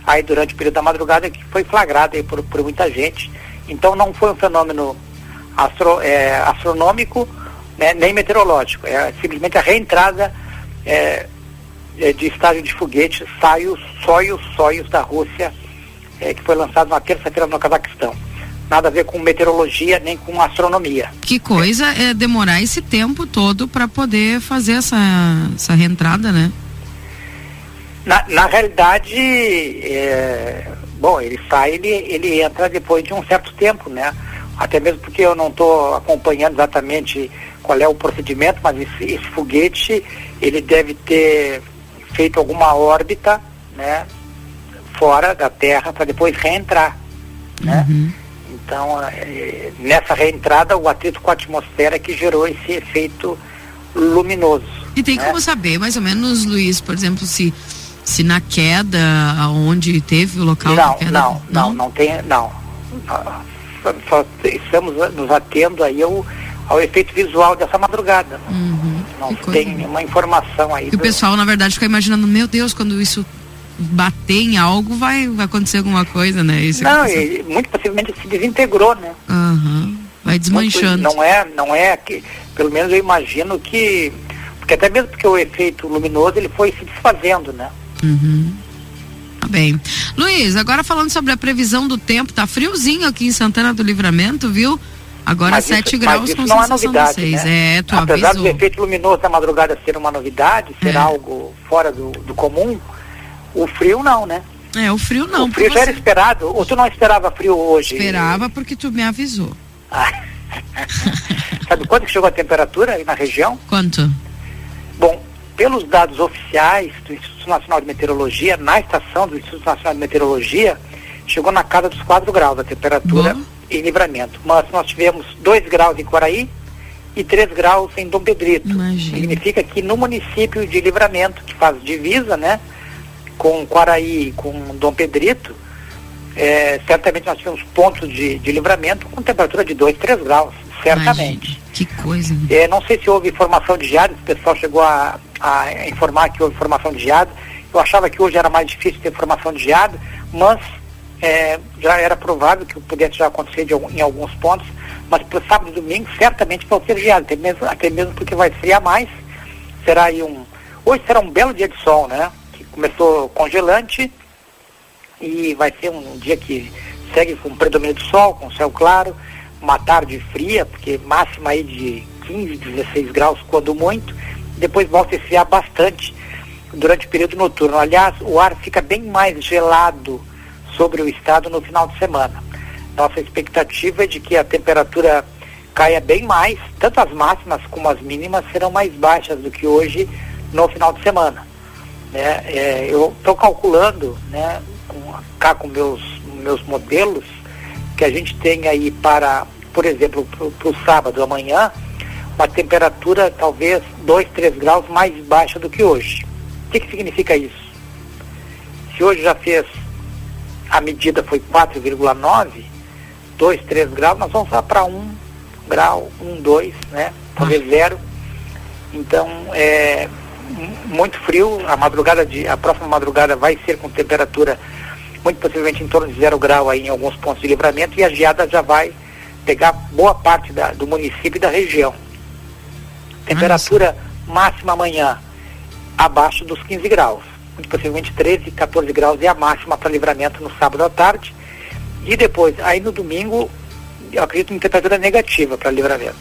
aí durante o período da madrugada que foi flagrado aí por, por muita gente. Então não foi um fenômeno astro, é, astronômico né, nem meteorológico, é simplesmente a reentrada é, é de estágio de foguete Soyuz, Soyuz, Soyuz da Rússia, é, que foi lançado na terça-feira no Cazaquistão. Nada a ver com meteorologia nem com astronomia. Que coisa é demorar esse tempo todo para poder fazer essa, essa reentrada, né? Na, na realidade, é, bom, ele sai, ele, ele entra depois de um certo tempo, né? Até mesmo porque eu não estou acompanhando exatamente qual é o procedimento, mas esse, esse foguete, ele deve ter feito alguma órbita, né? Fora da Terra para depois reentrar, né? Uhum. Então, é, nessa reentrada, o atrito com a atmosfera que gerou esse efeito luminoso. E tem né? como saber, mais ou menos, Luiz, por exemplo, se se na queda, aonde teve o local não, da queda? Não, não, não, não tem, não. Só, só estamos nos atendo aí ao, ao efeito visual dessa madrugada. Uhum. Não tem nenhuma informação aí. E do... o pessoal, na verdade, fica imaginando, meu Deus, quando isso bater em algo, vai, vai acontecer alguma coisa, né? Isso não, e, muito possivelmente se desintegrou, né? Uhum. Vai desmanchando. Muito, não é, não é que, pelo menos eu imagino que, porque até mesmo porque o efeito luminoso ele foi se desfazendo, né? Uhum. bem. Luiz, agora falando sobre a previsão do tempo, tá friozinho aqui em Santana do Livramento, viu? Agora Mas 7 isso- graus isso com não é novidade, de 6. né? É, tu Apesar avisou. do efeito luminoso da madrugada ser uma novidade, ser É. algo fora do, do comum, o frio não, né? É, o frio não. o frio já era você esperado. Ou tu não esperava frio hoje? esperava porque tu me avisou. Ah. Sabe quanto que chegou a temperatura aí na região? Quanto? Bom, pelos dados oficiais do Instituto Nacional de Meteorologia, na estação do Instituto Nacional de Meteorologia, chegou na casa dos 4 graus a temperatura Bom. em livramento. Mas nós tivemos 2 graus em Quaraí e 3 graus em Dom Pedrito. Imagina. Significa que no município de livramento, que faz divisa, né, com Quaraí e com Dom Pedrito, eh, certamente nós tivemos pontos de, de livramento com temperatura de 2, 3 graus, certamente. Imagina. Que coisa. É, não sei se houve formação de geada, o pessoal chegou a, a informar que houve formação de geada. Eu achava que hoje era mais difícil ter formação de geada, mas é, já era provável que pudesse já acontecer de em alguns pontos. Mas para sábado e domingo certamente vão ter geada, até mesmo, até mesmo porque vai esfriar mais. Será aí um. Hoje será um belo dia de sol, né? Começou congelante e vai ser um dia que segue com predomínio do sol, com céu claro, uma tarde fria, porque máxima aí de 15, 16 graus quando muito, depois volta a esfriar bastante durante o período noturno. Aliás, o ar fica bem mais gelado sobre o estado no final de semana. Nossa expectativa é de que a temperatura caia bem mais, tanto as máximas como as mínimas serão mais baixas do que hoje no final de semana né? É, eu estou calculando, né, com, cá com meus, meus modelos, que a gente tem aí para, por exemplo, para o sábado amanhã, uma temperatura talvez 2, 3 graus mais baixa do que hoje. O que, que significa isso? Se hoje já fez, a medida foi 4,9, 2, 3 graus, nós vamos lá para 1 grau, 1, 2, né? Talvez zero. Então, é muito frio, a madrugada de, a próxima madrugada vai ser com temperatura muito possivelmente em torno de zero grau aí em alguns pontos de livramento e a geada já vai pegar boa parte da- do município e da região. Temperatura máxima amanhã abaixo dos 15 graus, muito possivelmente 13, 14 graus é a máxima para livramento no sábado à tarde. E depois, aí no domingo, eu acredito em temperatura negativa para livramento.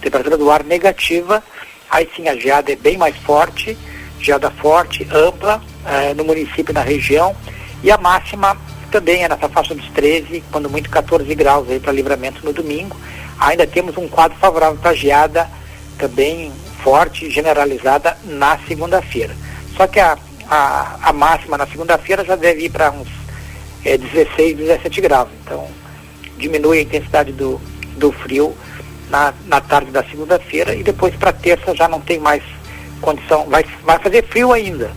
Temperatura do ar negativa, aí sim a geada é bem mais forte, geada forte, ampla, eh, no município e na região. E a máxima também é nessa faixa dos 13, quando muito 14 graus aí para livramento no domingo. Ainda temos um quadro favorável para geada também forte, generalizada na segunda-feira. Só que a, a, a máxima na segunda-feira já deve ir para uns é, 16, 17 graus. Então, diminui a intensidade do, do frio na, na tarde da segunda-feira e depois para terça já não tem mais condição. Vai, vai fazer frio ainda,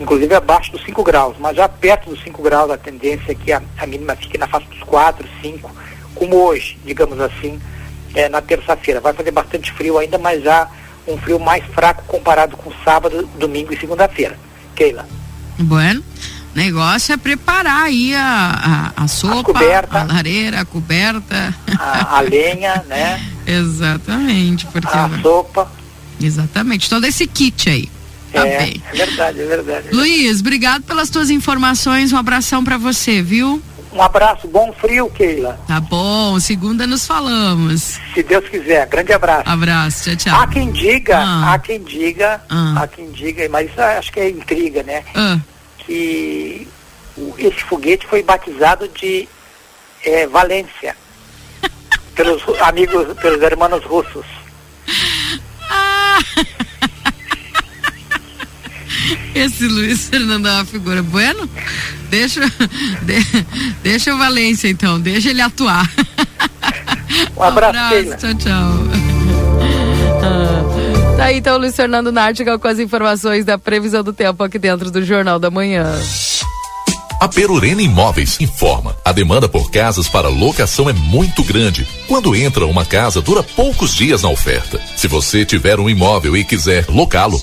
inclusive abaixo dos 5 graus, mas já perto dos 5 graus a tendência é que a, a mínima fique na faixa dos 4, 5, como hoje, digamos assim, é, na terça-feira. Vai fazer bastante frio ainda, mas já um frio mais fraco comparado com sábado, domingo e segunda-feira. Keila. Bueno, negócio é preparar aí a, a, a sopa, coberta. a lareira, a coberta. A, a lenha, né? Exatamente, porque A sopa. exatamente todo esse kit aí. Tá é, bem. é verdade, é verdade. Luiz, obrigado pelas tuas informações. Um abração pra você, viu? Um abraço, bom frio, Keila. Tá bom, segunda nos falamos. Se Deus quiser, grande abraço. Abraço, tchau, tchau. Há quem diga, Ah. há quem diga, Ah. há quem diga, mas isso acho que é intriga, né? Ah, Que esse foguete foi batizado de eh, Valência pelos amigos, pelos irmãos russos. Ah! Esse Luiz Fernando é uma figura bueno. Deixa, de- deixa o Valência então, deixa ele atuar. Um abraço, Keila. tchau, tchau. Tá aí então o Luiz Fernando Nártiga com as informações da previsão do tempo aqui dentro do Jornal da Manhã. A Perurena Imóveis informa. A demanda por casas para locação é muito grande. Quando entra uma casa, dura poucos dias na oferta. Se você tiver um imóvel e quiser locá-lo,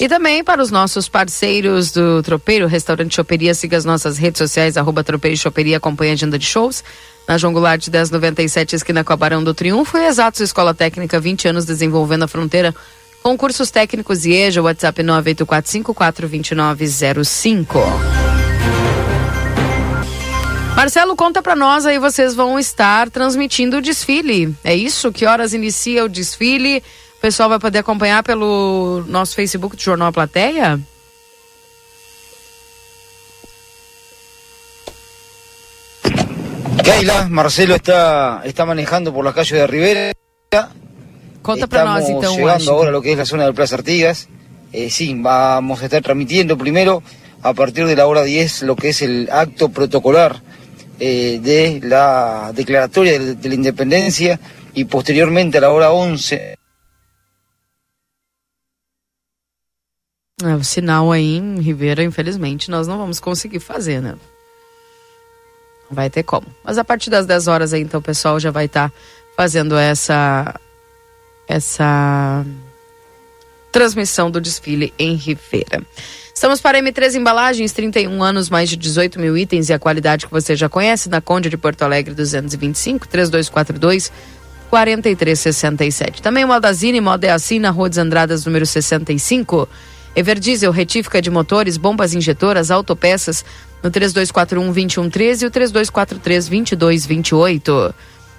E também para os nossos parceiros do Tropeiro, Restaurante Choperia, siga as nossas redes sociais, arroba Tropeiro Choperia, acompanhe a agenda de shows na João Goulart 1097, esquina com a Barão do Triunfo, e Exatos Escola Técnica, 20 anos desenvolvendo a fronteira. Concursos técnicos e EJA, WhatsApp 984542905. Marcelo, conta para nós aí, vocês vão estar transmitindo o desfile. É isso? Que horas inicia o desfile? O pessoal vai poder acompanhar pelo nosso Facebook do Jornal A Plateia? Keila, Marcelo está, está manejando por la calle de Rivera. Conta para nós Estamos então, llegando Washington. ahora a lo que es la zona del Plaza Artigas. Eh, sí, vamos a estar transmitiendo primero a partir de la hora 10 lo que es el acto protocolar eh, de la declaratoria de, de la independencia y posteriormente a la hora 11 É, o sinal aí em Ribeira, infelizmente, nós não vamos conseguir fazer, né? Vai ter como. Mas a partir das 10 horas aí, então, o pessoal já vai estar fazendo essa essa transmissão do desfile em Ribeira. Estamos para M3 Embalagens, 31 anos, mais de 18 mil itens e a qualidade que você já conhece, na Conde de Porto Alegre 225, 3242 4367. Também Modazine, Moda é assim, na Rua dos Andradas, número 65. Everdiesel, retífica de motores, bombas injetoras, autopeças, no 3241-2113 e o 3243-2228.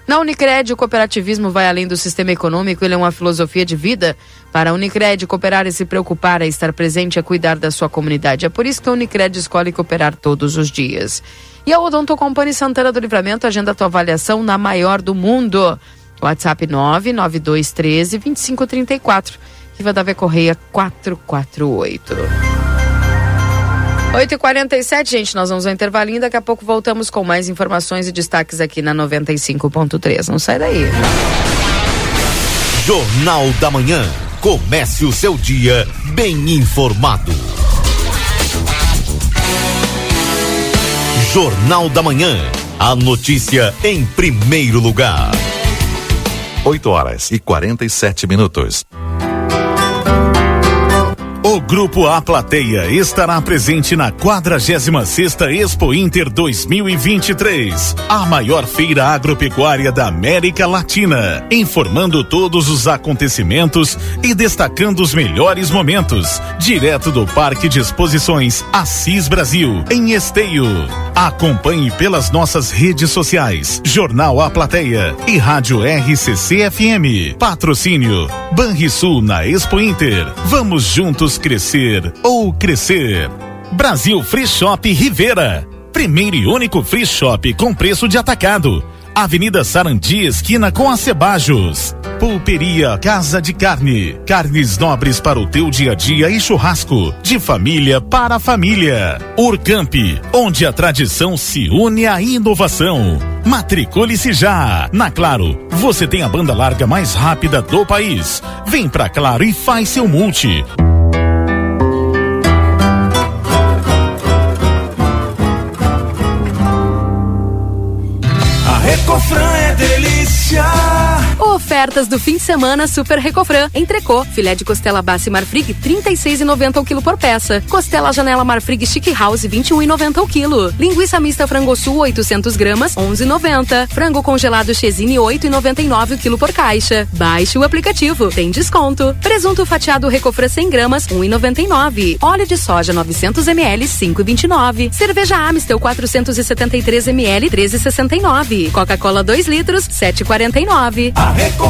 Na Unicred, o cooperativismo vai além do sistema econômico, ele é uma filosofia de vida. Para a Unicred, cooperar e se preocupar é estar presente, é cuidar da sua comunidade. É por isso que a Unicred escolhe cooperar todos os dias. E a Odonto Company Santana do Livramento agenda a tua avaliação na maior do mundo. WhatsApp 99213 2534. Riva Davi Correia 448. 8h47, gente, nós vamos ao intervalinho. Daqui a pouco voltamos com mais informações e destaques aqui na 95.3. Não sai daí. Jornal da Manhã. Comece o seu dia bem informado. Jornal da Manhã. A notícia em primeiro lugar. 8 horas e 47 minutos. O Grupo A Plateia estará presente na 46ª Expo Inter 2023, a maior feira agropecuária da América Latina, informando todos os acontecimentos e destacando os melhores momentos, direto do Parque de Exposições Assis Brasil, em Esteio. Acompanhe pelas nossas redes sociais, Jornal A Plateia e Rádio RCC FM. Patrocínio Banrisul na Expo Inter. Vamos juntos crescer ou crescer. Brasil Free Shop Rivera. Primeiro e único free shop com preço de atacado. Avenida Sarandi, esquina com a Cebajos. Pulperia Casa de Carne. Carnes nobres para o teu dia a dia e churrasco. De família para família. Urcamp, onde a tradição se une à inovação. Matricule-se já. Na Claro, você tem a banda larga mais rápida do país. Vem pra Claro e faz seu multi. Ofertas do fim de semana Super Recofran. Entrecô, filé de costela Bassi Marfrig, 36,90 o quilo por peça. Costela Janela Marfrig Chic House, 21,90 o quilo. Linguiça mista frango sul, 800 gramas, 11,90. Frango congelado Chesine, 8,99 o quilo por caixa. Baixe o aplicativo, tem desconto. Presunto fatiado Recofran 100 gramas, 1,99. Óleo de soja 900 ml, 5,29. Cerveja Amistel 473 ml, 13,69. Coca-Cola 2 litros, 7,49. A Recofran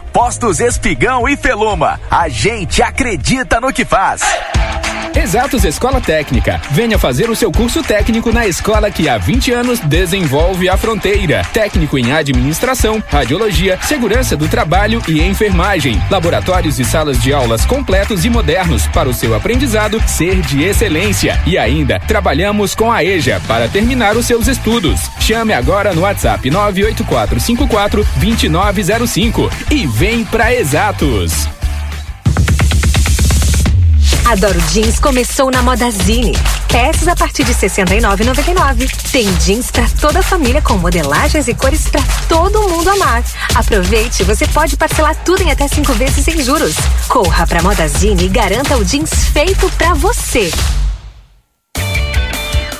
Postos Espigão e Feluma. A gente acredita no que faz. Exatos Escola Técnica. Venha fazer o seu curso técnico na escola que há 20 anos desenvolve a fronteira. Técnico em administração, radiologia, segurança do trabalho e enfermagem. Laboratórios e salas de aulas completos e modernos para o seu aprendizado ser de excelência. E ainda, trabalhamos com a EJA para terminar os seus estudos. Chame agora no WhatsApp 98454 2905 e vem para Exatos. Adoro Jeans começou na Modazine. Peças a partir de R$ 69,99. Tem jeans para toda a família com modelagens e cores para todo mundo amar. Aproveite, você pode parcelar tudo em até cinco vezes sem juros. Corra para Modazine e garanta o jeans feito para você.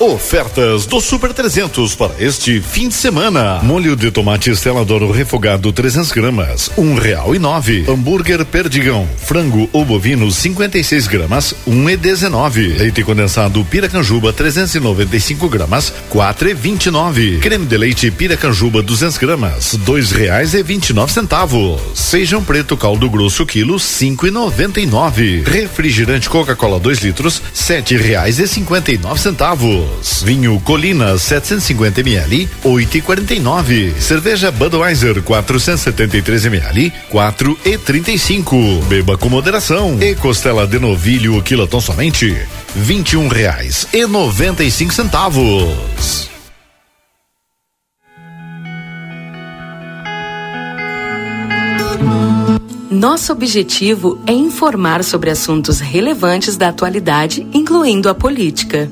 Ofertas do Super 300 para este fim de semana. Molho de tomate Estela Doro refogado 300 gramas, um real e nove. Hambúrguer Perdigão, frango ou bovino 56 gramas, um e dezenove. Leite condensado Piracanjuba 395 gramas, quatro e vinte e nove. Creme de leite Piracanjuba 200 gramas, dois reais e vinte e nove centavos. Feijão preto caldo grosso quilo cinco e noventa e nove. Refrigerante Coca-Cola 2 litros sete reais e cinquenta e nove centavos. Vinho Colina 750 ml, 8,49. Cerveja Budweiser 473 ml, 4,35. Beba com moderação. E costela de novilho quilotão somente, 21 reais e 95 centavos. Nosso objetivo é informar sobre assuntos relevantes da atualidade, incluindo a política.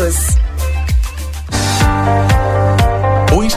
O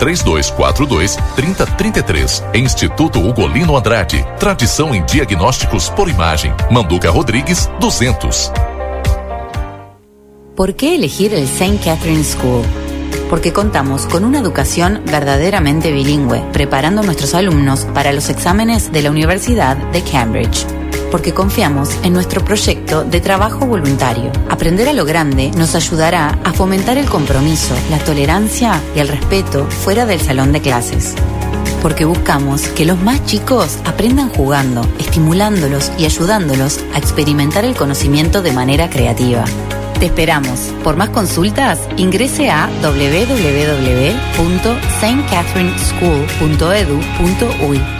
3242 3033. Instituto Ugolino Andrade. Tradição em diagnósticos por imagem. Manduca Rodrigues 200. ¿Por qué elegir el St. Catherine School? Porque contamos con una educación verdaderamente bilingüe, preparando a nuestros alumnos para los exámenes de la Universidad de Cambridge. Porque confiamos en nuestro proyecto de trabajo voluntario. Aprender a lo grande nos ayudará a fomentar el compromiso, la tolerancia y el respeto fuera del salón de clases. Porque buscamos que los más chicos aprendan jugando, estimulándolos y ayudándolos a experimentar el conocimiento de manera creativa. Te esperamos. Por más consultas, ingrese a www.stcatherineschool.edu.uy.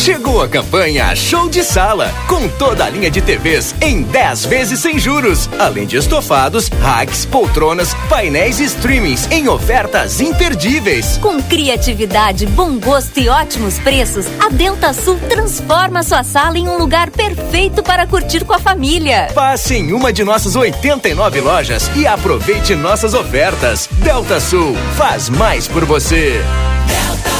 Chegou a campanha Show de Sala, com toda a linha de TVs em 10 vezes sem juros, além de estofados, racks, poltronas, painéis e streamings em ofertas imperdíveis. Com criatividade, bom gosto e ótimos preços, a Delta Sul transforma sua sala em um lugar perfeito para curtir com a família. Passe em uma de nossas 89 lojas e aproveite nossas ofertas. Delta Sul faz mais por você. Delta Sul.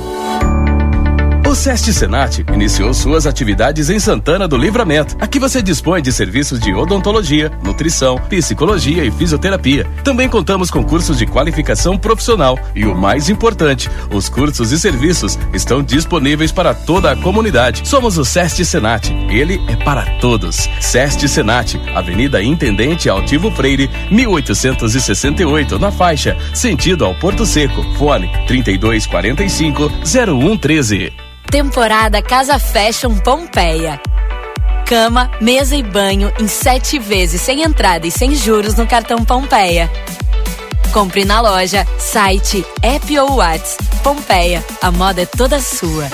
O SEST Senat iniciou suas atividades em Santana do Livramento. Aqui você dispõe de serviços de odontologia, nutrição, psicologia e fisioterapia. Também contamos com cursos de qualificação profissional e o mais importante, os cursos e serviços estão disponíveis para toda a comunidade. Somos o SEST Senat. Ele é para todos. SEST Senat, Avenida Intendente Altivo Freire, 1868, na faixa, sentido ao Porto Seco. Fone 3245 0113. Temporada Casa Fashion Pompeia. Cama, mesa e banho em sete vezes sem entrada e sem juros no cartão Pompeia. Compre na loja, site, app ou WhatsApp. Pompeia, a moda é toda sua.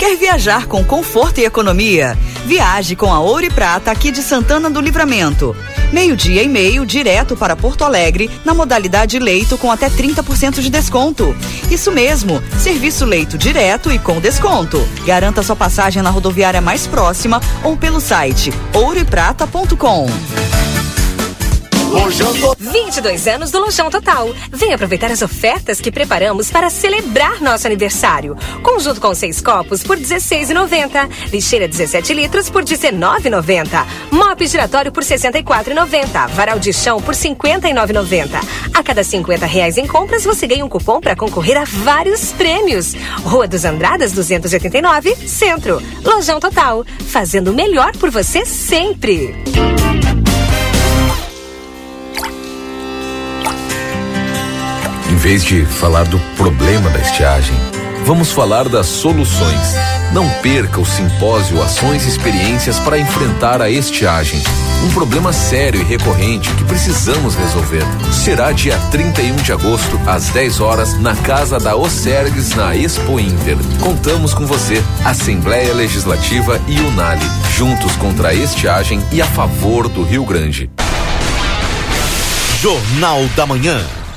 Quer viajar com conforto e economia? Viaje com a Ouro e Prata aqui de Santana do Livramento. Meio-dia e meio, direto para Porto Alegre, na modalidade leito com até 30% de desconto. Isso mesmo, serviço leito direto e com desconto. Garanta sua passagem na rodoviária mais próxima ou pelo site ouroeprata.com. Lojão Total. 22 anos do Lojão Total. Vem aproveitar as ofertas que preparamos para celebrar nosso aniversário. Conjunto com seis copos por 16,90. Lixeira 17 litros por 19,90. Mop giratório por 64,90. Varal de chão por 59,90. A cada 50 reais em compras você ganha um cupom para concorrer a vários prêmios. Rua dos Andradas 289, Centro. Lojão Total. Fazendo o melhor por você sempre. Vez de falar do problema da estiagem, vamos falar das soluções. Não perca o simpósio Ações e Experiências para enfrentar a estiagem. Um problema sério e recorrente que precisamos resolver. Será dia 31 de agosto, às 10 horas, na Casa da Osergues, na Expo Inter. Contamos com você, Assembleia Legislativa e Unali, juntos contra a estiagem e a favor do Rio Grande. Jornal da Manhã.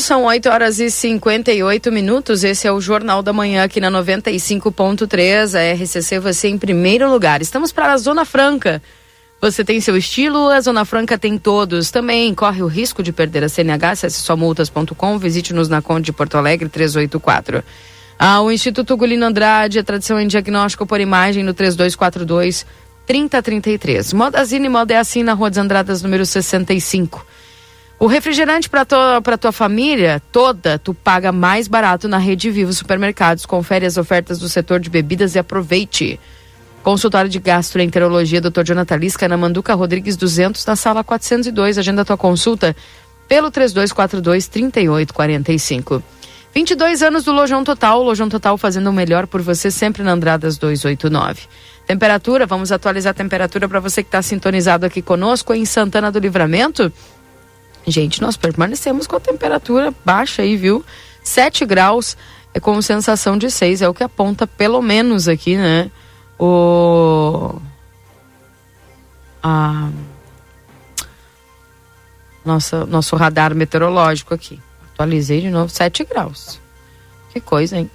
São 8 horas e 58 minutos. Esse é o Jornal da Manhã aqui na 95.3. A RCC, você em primeiro lugar. Estamos para a Zona Franca. Você tem seu estilo, a Zona Franca tem todos. Também corre o risco de perder a CNH. Acesse somultas.com, visite-nos na Conde de Porto Alegre 384. Ah, o Instituto Gulino Andrade, a tradição em diagnóstico por imagem no 3242 3033. Modazine Moda é assim na Rua dos Andradas, número 65. O refrigerante para tua, tua família toda, tu paga mais barato na Rede Vivo Supermercados. Confere as ofertas do setor de bebidas e aproveite. Consultório de Gastroenterologia, Dr. Jonathan Lisca, na Manduca Rodrigues 200, na sala 402. Agenda tua consulta pelo 3242 3845. 22 anos do Lojão Total. Lojão Total fazendo o melhor por você sempre na Andradas 289. Temperatura, vamos atualizar a temperatura para você que está sintonizado aqui conosco em Santana do Livramento. Gente, nós permanecemos com a temperatura baixa aí, viu? 7 graus é com sensação de 6, é o que aponta pelo menos aqui, né? O. A. Nossa, nosso radar meteorológico aqui. Atualizei de novo, 7 graus. Que coisa, hein?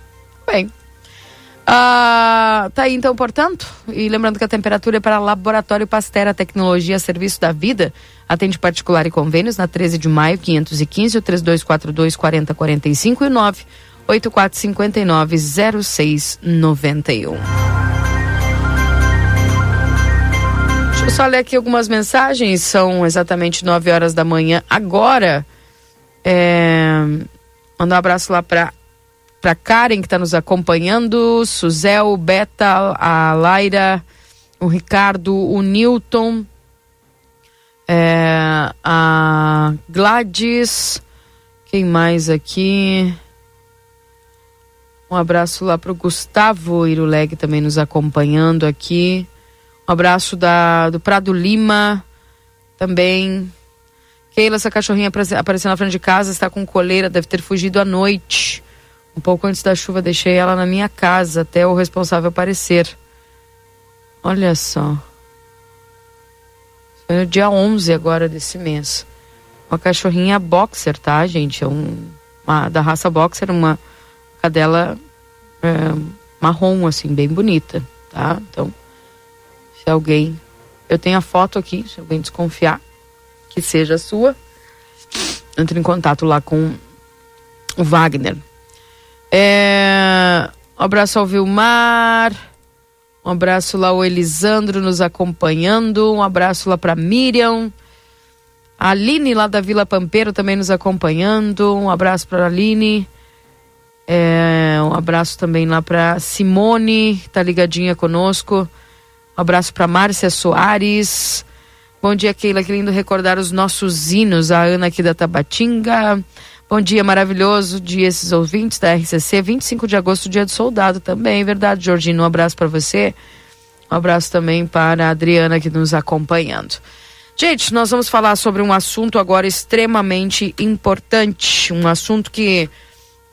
Bem. Ah, tá aí então, portanto, e lembrando que a temperatura é para Laboratório Pastera Tecnologia Serviço da Vida, atende particular e convênios na 13 de maio, 515, o 3242 4045 e o 98459 0691. Deixa eu só ler aqui algumas mensagens, são exatamente 9 horas da manhã agora. É, mandar um abraço lá para para Karen que está nos acompanhando, Suzel, Beta, a Laira, o Ricardo, o Newton, é, a Gladys, quem mais aqui? Um abraço lá para o Gustavo Iruleg também nos acompanhando aqui. Um abraço da, do Prado Lima também. Keila, essa cachorrinha apareceu na frente de casa, está com coleira, deve ter fugido à noite. Um pouco antes da chuva, deixei ela na minha casa até o responsável aparecer. Olha só. Foi no dia 11 agora desse mês. Uma cachorrinha boxer, tá, gente? É um, uma, da raça boxer, uma cadela é, marrom, assim, bem bonita, tá? Então, se alguém. Eu tenho a foto aqui, se alguém desconfiar que seja sua, entre em contato lá com o Wagner. É, um abraço ao Vilmar. Um abraço lá ao Elisandro nos acompanhando. Um abraço lá para Miriam. A Aline lá da Vila Pampeiro também nos acompanhando. Um abraço para Aline. É, um abraço também lá para Simone, que tá ligadinha conosco. Um abraço para Márcia Soares. Bom dia, Keila. Que lindo recordar os nossos hinos. A Ana aqui da Tabatinga. Bom dia, maravilhoso dia esses ouvintes da RCC. 25 de agosto, dia do soldado também, verdade, Georgino? Um abraço para você. Um abraço também para a Adriana que nos acompanhando. Gente, nós vamos falar sobre um assunto agora extremamente importante, um assunto que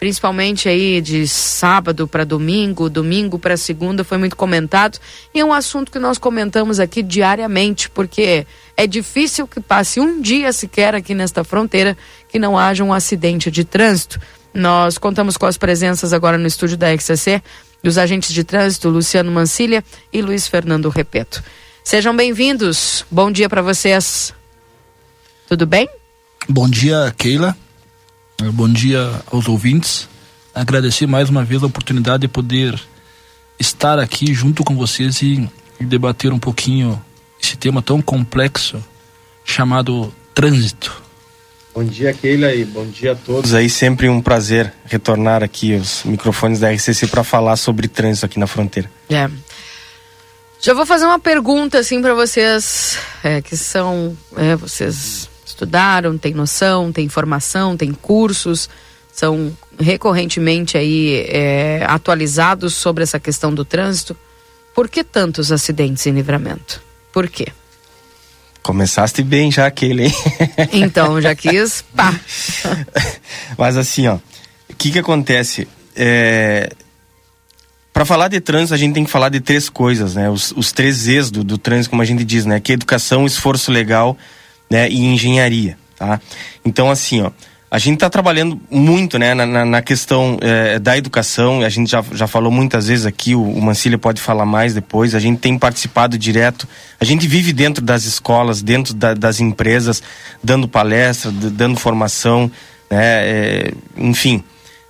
principalmente aí de sábado para domingo, domingo para segunda, foi muito comentado. E é um assunto que nós comentamos aqui diariamente, porque é difícil que passe um dia sequer aqui nesta fronteira que não haja um acidente de trânsito. Nós contamos com as presenças agora no estúdio da XCC dos agentes de trânsito Luciano Mancilha e Luiz Fernando Repeto. Sejam bem-vindos. Bom dia para vocês. Tudo bem? Bom dia, Keila. Bom dia aos ouvintes. Agradecer mais uma vez a oportunidade de poder estar aqui junto com vocês e, e debater um pouquinho esse tema tão complexo chamado trânsito. Bom dia, Keila, e bom dia a todos. Aí sempre um prazer retornar aqui os microfones da RCC para falar sobre trânsito aqui na fronteira. É. Já vou fazer uma pergunta assim para vocês é, que são é, vocês estudaram, têm noção, têm informação, têm cursos, são recorrentemente aí é, atualizados sobre essa questão do trânsito. Por que tantos acidentes em livramento? Por quê? Começaste bem já aquele, hein? Então, já quis, pá. Mas assim, ó, o que que acontece? É, para falar de trânsito, a gente tem que falar de três coisas, né? Os, os três E's do, do trânsito, como a gente diz, né? Que é educação, esforço legal né, e engenharia, tá? Então, assim, ó, a gente está trabalhando muito né, na, na questão é, da educação, a gente já, já falou muitas vezes aqui, o, o Mancília pode falar mais depois, a gente tem participado direto, a gente vive dentro das escolas, dentro da, das empresas, dando palestra, dando formação, né, é, enfim,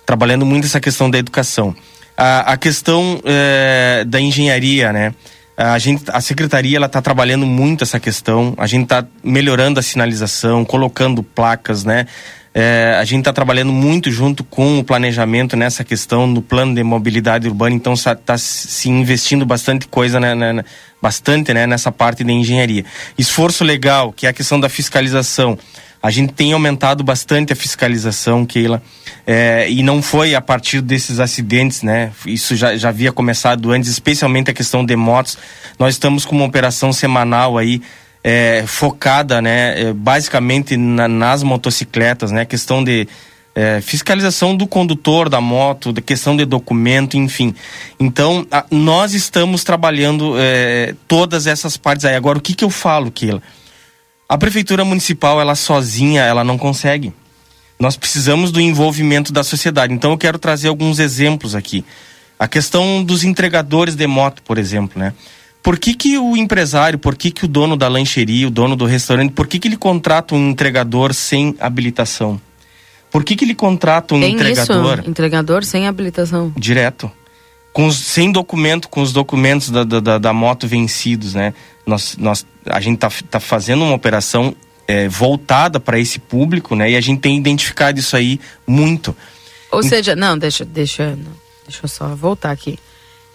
trabalhando muito essa questão da educação. A, a questão é, da engenharia, né? A, gente, a secretaria ela está trabalhando muito essa questão. A gente está melhorando a sinalização, colocando placas, né? É, a gente está trabalhando muito junto com o planejamento nessa questão no plano de mobilidade urbana, então está se investindo bastante coisa, né, né, bastante né, nessa parte de engenharia. Esforço legal, que é a questão da fiscalização. A gente tem aumentado bastante a fiscalização, Keila, é, e não foi a partir desses acidentes, né? Isso já, já havia começado antes, especialmente a questão de motos. Nós estamos com uma operação semanal aí, é, focada, né, é, basicamente na, nas motocicletas, né? Questão de é, fiscalização do condutor da moto, da questão de documento, enfim. Então, a, nós estamos trabalhando é, todas essas partes aí. Agora, o que que eu falo, Keila? A prefeitura municipal, ela sozinha, ela não consegue. Nós precisamos do envolvimento da sociedade. Então eu quero trazer alguns exemplos aqui. A questão dos entregadores de moto, por exemplo, né? Por que, que o empresário, por que, que o dono da lancheria, o dono do restaurante, por que, que ele contrata um entregador sem habilitação? Por que, que ele contrata um Tem entregador? Isso, entregador sem habilitação. Direto. Com sem documento, com os documentos da, da, da moto vencidos, né? Nós, nós, a gente está tá fazendo uma operação é, voltada para esse público, né? E a gente tem identificado isso aí muito. Ou seja, não, deixa, deixa, deixa eu só voltar aqui.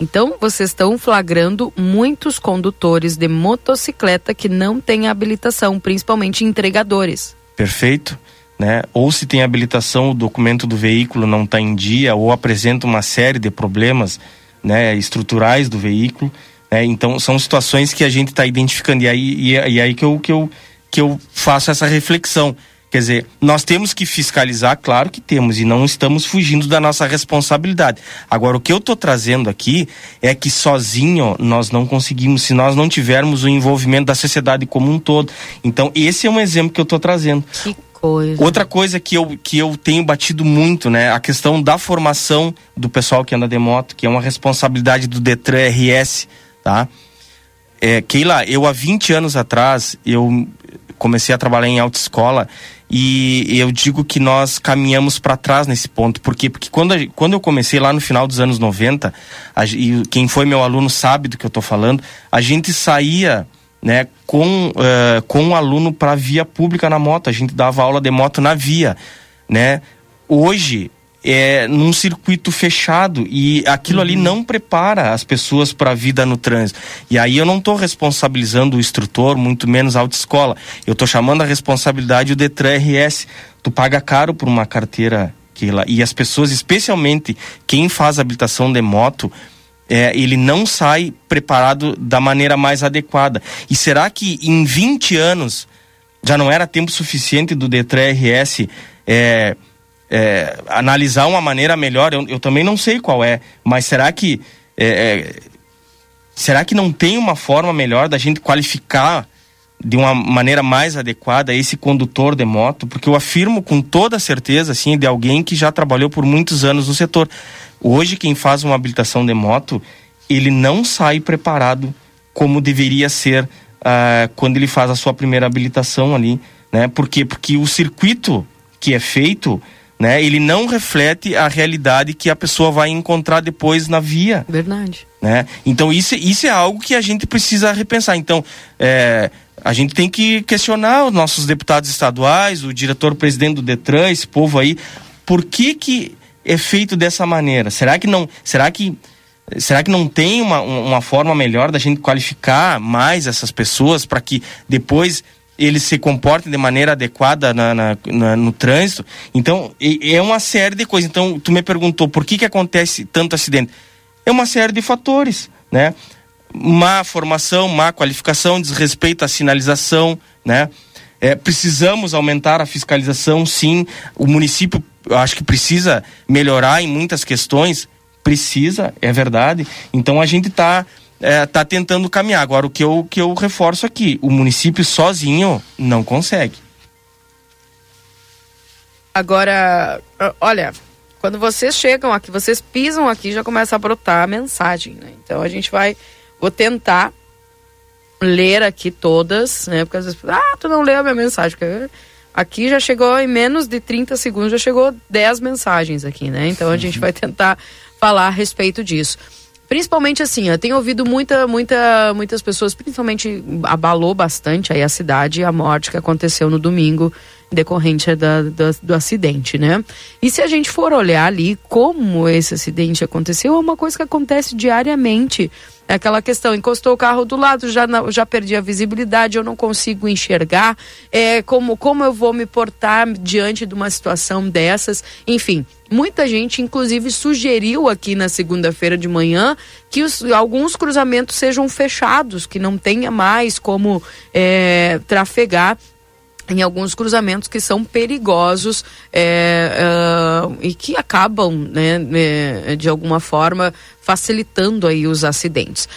Então, vocês estão flagrando muitos condutores de motocicleta que não têm habilitação, principalmente entregadores. Perfeito. Né? Ou se tem habilitação, o documento do veículo não está em dia, ou apresenta uma série de problemas né, estruturais do veículo. É, então são situações que a gente está identificando e aí, e, e, aí que, eu, que, eu, que eu faço essa reflexão. Quer dizer, nós temos que fiscalizar, claro que temos, e não estamos fugindo da nossa responsabilidade. Agora, o que eu estou trazendo aqui é que sozinho nós não conseguimos, se nós não tivermos o envolvimento da sociedade como um todo. Então, esse é um exemplo que eu estou trazendo. Que coisa. Outra coisa que eu, que eu tenho batido muito, né? A questão da formação do pessoal que anda de moto, que é uma responsabilidade do Detran RS tá? É, Keila, eu há 20 anos atrás, eu comecei a trabalhar em autoescola e eu digo que nós caminhamos para trás nesse ponto. Por quê? Porque quando, quando eu comecei lá no final dos anos 90, a, e quem foi meu aluno sabe do que eu estou falando, a gente saía né, com, uh, com um aluno para via pública na moto, a gente dava aula de moto na via. Né? Hoje, é, num circuito fechado e aquilo uhum. ali não prepara as pessoas para a vida no trânsito. E aí eu não estou responsabilizando o instrutor, muito menos a autoescola. Eu estou chamando a responsabilidade o Detran RS. Tu paga caro por uma carteira que lá, e as pessoas, especialmente quem faz habilitação de moto, é, ele não sai preparado da maneira mais adequada. E será que em 20 anos já não era tempo suficiente do Detran RS é, é, analisar uma maneira melhor, eu, eu, também não sei qual é, mas será que é, é, será que não tem uma forma melhor da gente qualificar de uma maneira mais adequada esse condutor de moto? Porque eu afirmo com toda certeza, assim, de alguém que já trabalhou por muitos anos no setor. Hoje, quem faz uma habilitação de moto, ele não sai preparado como deveria ser uh, quando ele faz a sua primeira habilitação ali, né? Por quê? Porque o circuito que é feito né? Ele não reflete a realidade que a pessoa vai encontrar depois na via. Verdade. Né? Então isso, isso é algo que a gente precisa repensar. Então é, a gente tem que questionar os nossos deputados estaduais, o diretor-presidente do Detran, esse povo aí, por que que é feito dessa maneira? Será que não? Será que Será que não tem uma, uma forma melhor da gente qualificar mais essas pessoas para que depois eles se comportem de maneira adequada na, na, na, no trânsito. Então, é uma série de coisas. Então, tu me perguntou por que, que acontece tanto acidente. É uma série de fatores, né? Má formação, má qualificação, desrespeito à sinalização, né? É, precisamos aumentar a fiscalização, sim. O município, acho que precisa melhorar em muitas questões. Precisa, é verdade. Então, a gente está está é, tá tentando caminhar. Agora, o que eu, que eu reforço aqui, o município sozinho não consegue. Agora, olha, quando vocês chegam aqui, vocês pisam aqui, já começa a brotar a mensagem, né? Então a gente vai, vou tentar ler aqui todas, né? Porque às vezes, ah, tu não leu a minha mensagem. Aqui já chegou em menos de 30 segundos, já chegou 10 mensagens aqui, né? Então a gente vai tentar falar a respeito disso. Principalmente assim, eu tenho ouvido muita, muita, muitas pessoas, principalmente abalou bastante aí a cidade a morte que aconteceu no domingo decorrente da, do acidente, né? E se a gente for olhar ali como esse acidente aconteceu, é uma coisa que acontece diariamente. É aquela questão, encostou o carro do lado, já, já perdi a visibilidade, eu não consigo enxergar. É, como, como eu vou me portar diante de uma situação dessas? Enfim, muita gente, inclusive, sugeriu aqui na segunda-feira de manhã que os, alguns cruzamentos sejam fechados, que não tenha mais como é, trafegar em alguns cruzamentos que são perigosos é, uh, e que acabam, né, né, de alguma forma, facilitando aí os acidentes.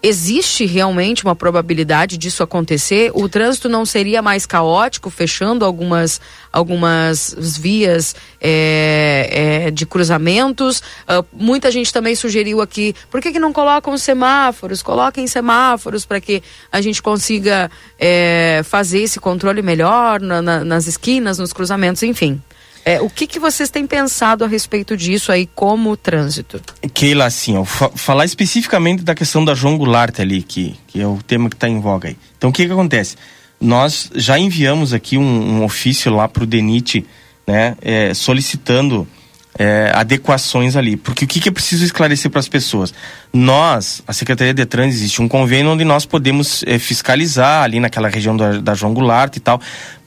Existe realmente uma probabilidade disso acontecer? O trânsito não seria mais caótico, fechando algumas, algumas vias é, é, de cruzamentos? Uh, muita gente também sugeriu aqui, por que, que não colocam semáforos? Coloquem semáforos para que a gente consiga é, fazer esse controle melhor na, na, nas esquinas, nos cruzamentos, enfim. É, o que, que vocês têm pensado a respeito disso aí como trânsito? Keila, assim, ó, fa falar especificamente da questão da João Goulart ali, que, que é o tema que está em voga aí. Então, o que que acontece? Nós já enviamos aqui um, um ofício lá para o DENIT, né, é, solicitando é, adequações ali. Porque o que, que é preciso esclarecer para as pessoas? Nós, a Secretaria de Trânsito, existe um convênio onde nós podemos é, fiscalizar ali naquela região da, da João Goulart e tal.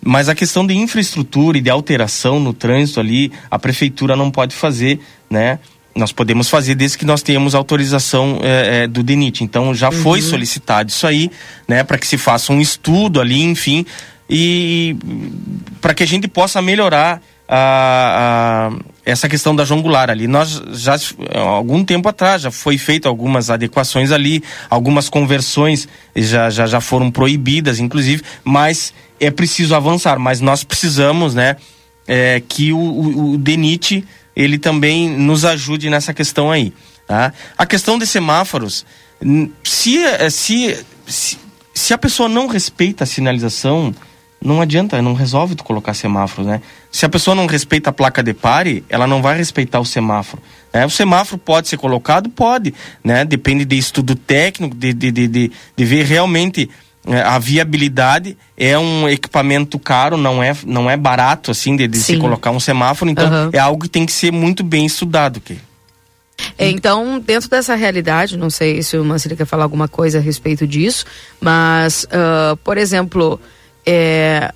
Mas a questão de infraestrutura e de alteração no trânsito ali, a prefeitura não pode fazer, né? Nós podemos fazer desde que nós tenhamos autorização é, é, do DENIT. Então já uhum. foi solicitado isso aí, né? Para que se faça um estudo ali, enfim, e para que a gente possa melhorar a, a, essa questão da jongular ali. Nós já, algum tempo atrás, já foi feito algumas adequações ali, algumas conversões já, já, já foram proibidas, inclusive, mas é preciso avançar. Mas nós precisamos, né, é, que o, o, o DENIT ele também nos ajude nessa questão aí. Tá? A questão de semáforos, se, se, se, se a pessoa não respeita a sinalização, não adianta, não resolve tu colocar semáforo, né? Se a pessoa não respeita a placa de pare, ela não vai respeitar o semáforo. Né? O semáforo pode ser colocado? Pode, né? Depende de estudo técnico, de, de, de, de, de ver realmente é, a viabilidade. É um equipamento caro, não é, não é barato, assim, de, de se colocar um semáforo. Então, uhum. é algo que tem que ser muito bem estudado, que é, então, dentro dessa realidade, não sei se o Mancini quer falar alguma coisa a respeito disso, mas, uh, por exemplo, é,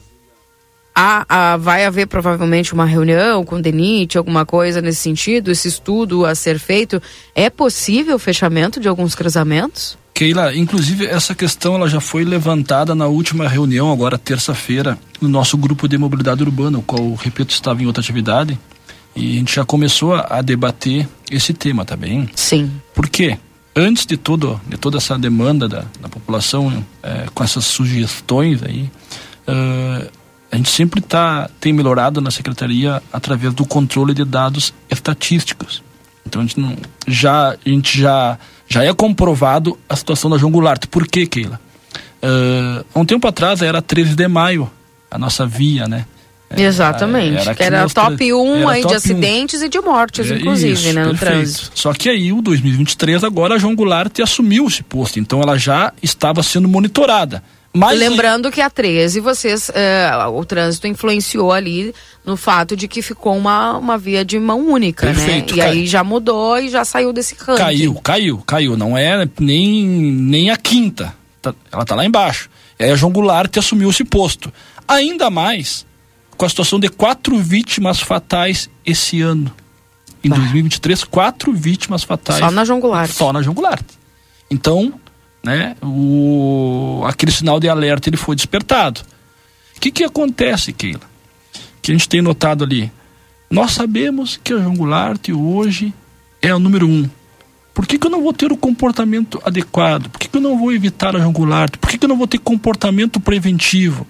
há, há, vai haver provavelmente uma reunião com o DENIT, alguma coisa nesse sentido, esse estudo a ser feito. É possível o fechamento de alguns cruzamentos? Keila, inclusive essa questão ela já foi levantada na última reunião, agora terça-feira, no nosso grupo de mobilidade urbana, o qual, repito, estava em outra atividade. E a gente já começou a, a debater esse tema, tá bem? Sim. Por quê? Antes de, todo, de toda essa demanda da, da população, é, com essas sugestões aí, uh, a gente sempre tá, tem melhorado na secretaria através do controle de dados estatísticos. Então a gente, não, já, a gente já, já é comprovado a situação da João Goulart. Por quê, Keila? Uh, há um tempo atrás era 13 de maio, a nossa via, né? Exatamente. Era, era top 1 era aí top de acidentes 1. e de mortes, é, inclusive, isso, né, no trânsito. Só que aí, o 2023, agora a João Goulart assumiu esse posto, então ela já estava sendo monitorada. Mas Lembrando que a 13, vocês, é, o trânsito influenciou ali no fato de que ficou uma, uma via de mão única, né? Perfeito, né? E cai... aí já mudou e já saiu desse ranking. Caiu, caiu, caiu. Não é nem, nem a quinta. Tá, ela tá lá embaixo. E aí a João Goulart assumiu esse posto. Ainda mais com a situação de quatro vítimas fatais esse ano. Em ah. 2023, quatro vítimas fatais. Só na João Goulart. Só na João Goulart. Então, né? O, aquele sinal de alerta ele foi despertado. O que, que acontece, Keila? Que a gente tem notado ali. Nós sabemos que a João Goulart hoje é o número um. Por que, que eu não vou ter o comportamento adequado? Por que, que eu não vou evitar a João Goulart? Por que, que eu não vou ter comportamento preventivo?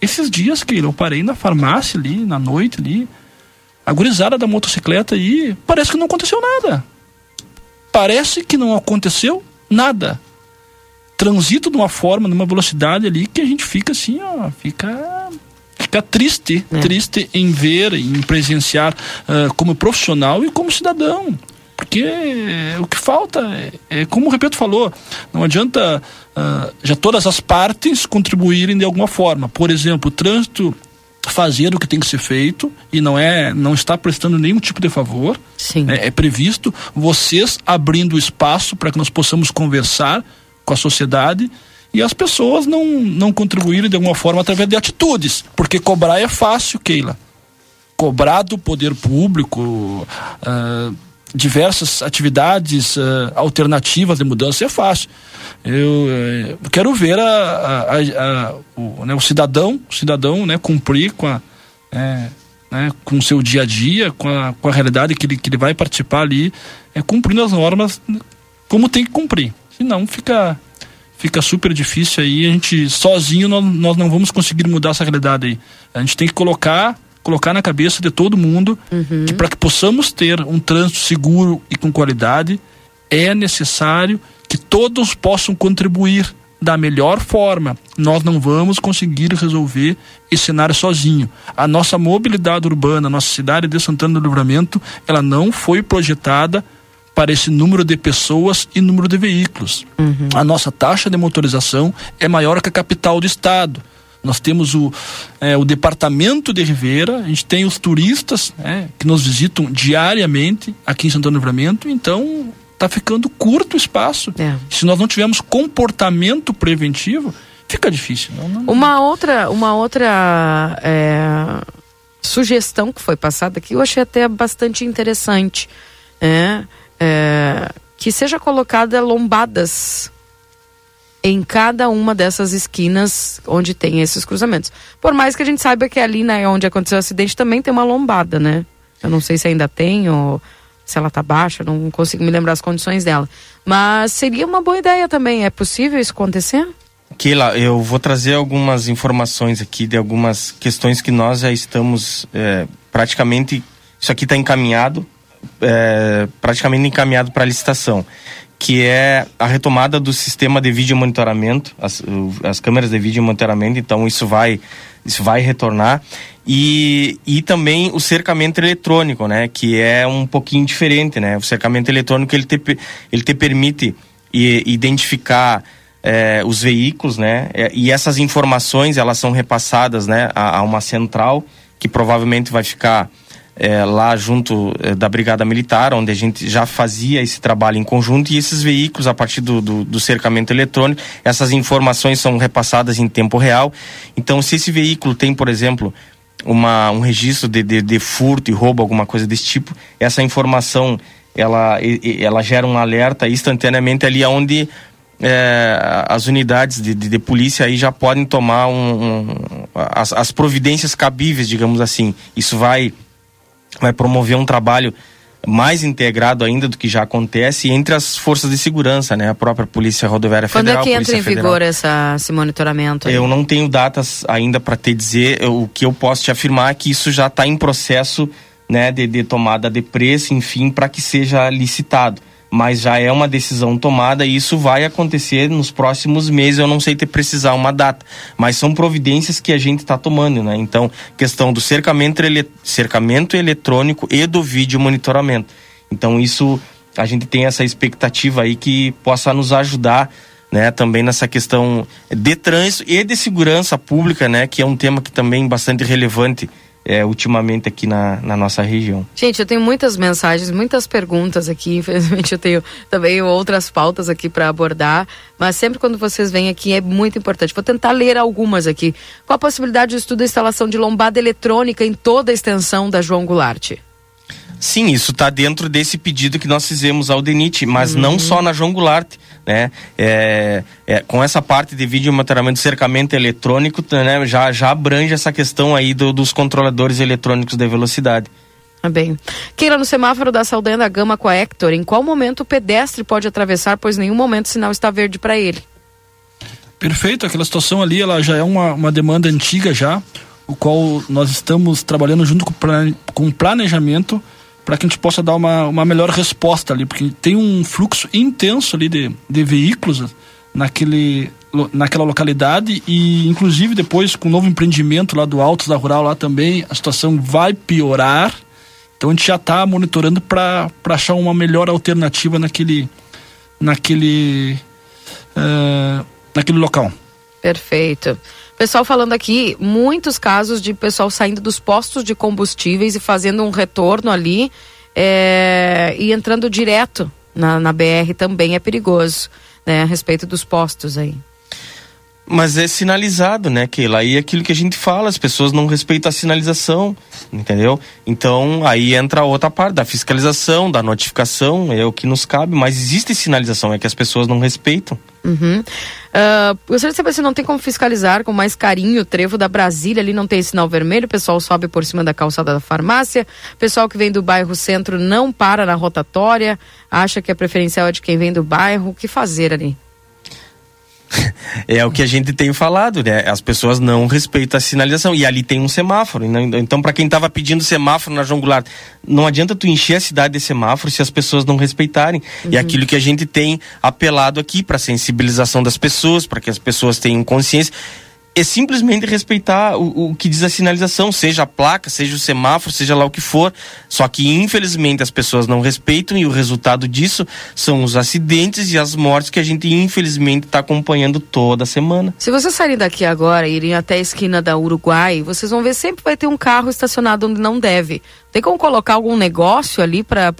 Esses dias, Keila, eu parei na farmácia ali, na noite ali, a gurizada da motocicleta aí, parece que não aconteceu nada. Parece que não aconteceu nada transita de uma forma, numa velocidade ali que a gente fica assim, ó, fica fica triste, é. triste em ver, em presenciar uh, como profissional e como cidadão. porque o que falta é, é como o Repeto falou, não adianta uh, já todas as partes contribuírem de alguma forma. Por exemplo, o trânsito fazer o que tem que ser feito e não é não está prestando nenhum tipo de favor. Sim. É, é previsto vocês abrindo espaço para que nós possamos conversar com a sociedade e as pessoas não não contribuírem de alguma forma através de atitudes, porque cobrar é fácil, Keila. Cobrar do poder público uh, diversas atividades uh, alternativas de mudança é fácil. Eu, eh, quero ver a, a, a, o, né, o, cidadão, o cidadão né, cumprir com a, é, né, com o seu dia a dia, com a, com a realidade que ele, que ele vai participar ali, é, cumprindo as normas como tem que cumprir. Senão fica, fica super difícil aí, a gente sozinho nós, nós não vamos conseguir mudar essa realidade aí. A gente tem que colocar colocar na cabeça de todo mundo uhum. que para que possamos ter um trânsito seguro e com qualidade é necessário que todos possam contribuir da melhor forma. Nós não vamos conseguir resolver esse cenário sozinho. A nossa mobilidade urbana, a nossa cidade de Santana do Livramento, ela não foi projetada para esse número de pessoas e número de veículos. Uhum. A nossa taxa de motorização é maior que a capital do estado. Nós temos o, é, o departamento de Ribeira, a gente tem os turistas é, que nos visitam diariamente aqui em Santana do Livramento, então está ficando curto o espaço. É. Se nós não tivermos comportamento preventivo, fica difícil. Não, não... Uma outra, uma outra é, sugestão que foi passada aqui, eu achei até bastante interessante, é, é, que seja colocada lombadas em cada uma dessas esquinas onde tem esses cruzamentos. Por mais que a gente saiba que ali, né, onde aconteceu o acidente, também tem uma lombada, né? Eu não sei se ainda tem ou se ela tá baixa, não consigo me lembrar as condições dela. Mas seria uma boa ideia também. É possível isso acontecer? Keila, eu vou trazer algumas informações aqui de algumas questões que nós já estamos é, praticamente. Isso aqui está encaminhado, é, praticamente encaminhado para licitação, que é a retomada do sistema de vídeo monitoramento, as, as câmeras de vídeo monitoramento. Então, isso vai, isso vai retornar e, e também o cercamento eletrônico, né? Que é um pouquinho diferente, né? O cercamento eletrônico ele te, ele te permite identificar é, os veículos, né? É, e essas informações elas são repassadas, né? A, a uma central que provavelmente vai ficar é, lá junto é, da Brigada Militar, onde a gente já fazia esse trabalho em conjunto, e esses veículos, a partir do, do, do, cercamento eletrônico, essas informações são repassadas em tempo real. Então, se esse veículo tem, por exemplo, uma, um registro de, de, de furto e roubo, alguma coisa desse tipo, essa informação ela, ela gera um alerta instantaneamente ali onde é, as unidades de, de, de, polícia aí já podem tomar um, um, as, as providências cabíveis, digamos assim. Isso vai, vai promover um trabalho mais integrado ainda do que já acontece entre as forças de segurança, né? A própria Polícia Rodoviária Quando Federal. Quando é que entra em Federal. vigor essa, esse monitoramento? Aí? Eu não tenho datas ainda para te dizer. O que eu posso te afirmar é que isso já está em processo né, de, de tomada de preço, enfim, para que seja licitado mas já é uma decisão tomada e isso vai acontecer nos próximos meses. Eu não sei te precisar uma data, mas são providências que a gente está tomando, né? Então, questão do cercamento, ele, cercamento eletrônico e do vídeo monitoramento. Então, isso a gente tem essa expectativa aí que possa nos ajudar. Né, também nessa questão de trânsito e de segurança pública, né, que é um tema que também é bastante relevante é, ultimamente aqui na, na nossa região. Gente, eu tenho muitas mensagens, muitas perguntas aqui. Infelizmente, eu tenho também outras pautas aqui para abordar. Mas sempre quando vocês vêm aqui é muito importante. Vou tentar ler algumas aqui. Qual a possibilidade de estudo da instalação de lombada eletrônica em toda a extensão da João Goulart? Sim, isso está dentro desse pedido que nós fizemos ao DENIT, mas uhum. não só na João Goulart, né? É, é, com essa parte de vídeo monitoramento cercamento eletrônico, né, já, já abrange essa questão aí do, dos controladores eletrônicos de velocidade. Ah, bem. Queira no semáforo da Saldanha da Gama com a Hector, em qual momento o pedestre pode atravessar, pois nenhum momento o sinal está verde para ele? Perfeito, aquela situação ali, ela já é uma, uma demanda antiga já, o qual nós estamos trabalhando junto com o planejamento para que a gente possa dar uma, uma melhor resposta ali, porque tem um fluxo intenso ali de, de veículos naquele, naquela localidade e inclusive depois com o novo empreendimento lá do Altos da Rural lá também a situação vai piorar Então a gente já está monitorando para achar uma melhor alternativa naquele, naquele, uh, naquele local. Perfeito. Pessoal falando aqui, muitos casos de pessoal saindo dos postos de combustíveis e fazendo um retorno ali é, e entrando direto na, na BR também é perigoso, né? A respeito dos postos aí. Mas é sinalizado, né, Keila? Aí é aquilo que a gente fala, as pessoas não respeitam a sinalização, entendeu? Então, aí entra a outra parte da fiscalização, da notificação, é o que nos cabe, mas existe sinalização, é que as pessoas não respeitam. Uhum. Uh, gostaria de saber se não tem como fiscalizar com mais carinho o trevo da Brasília, ali não tem sinal vermelho, o pessoal sobe por cima da calçada da farmácia, o pessoal que vem do bairro centro não para na rotatória, acha que a preferencial é de quem vem do bairro, o que fazer ali? é o que a gente tem falado, né? As pessoas não respeitam a sinalização. E ali tem um semáforo. Então, para quem estava pedindo semáforo na João Goulart, não adianta tu encher a cidade de semáforo se as pessoas não respeitarem. Uhum. E aquilo que a gente tem apelado aqui para sensibilização das pessoas, para que as pessoas tenham consciência é simplesmente respeitar o, o, que diz a sinalização, seja a placa, seja o semáforo, seja lá o que for. Só que, infelizmente, as pessoas não respeitam e o resultado disso são os acidentes e as mortes que a gente, infelizmente, está acompanhando toda semana. Se vocês saírem daqui agora e irem até a esquina da Uruguai, vocês vão ver sempre vai ter um carro estacionado onde não deve. Tem como colocar algum negócio ali para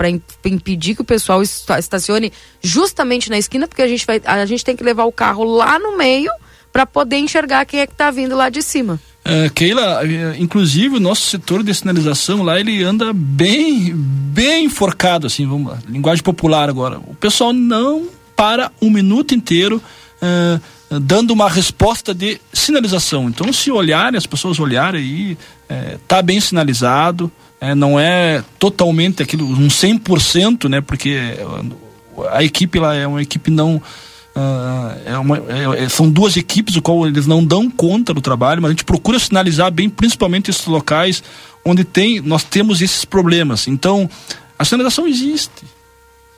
impedir que o pessoal estacione justamente na esquina, porque a gente, vai, a gente tem que levar o carro lá no meio para poder enxergar quem é que está vindo lá de cima. É, Keila, é, inclusive o nosso setor de sinalização lá, ele anda bem, bem enforcado, assim, vamos lá, linguagem popular agora. O pessoal não para um minuto inteiro é, dando uma resposta de sinalização. Então, se olharem, as pessoas olharem aí, é, tá bem sinalizado, é, não é totalmente aquilo, um 100%, né, porque a equipe lá é uma equipe não Uh, é uma, é, é, são duas equipes o qual eles não dão conta do trabalho, mas a gente procura sinalizar bem, principalmente esses locais onde tem, nós temos esses problemas. Então, a sinalização existe.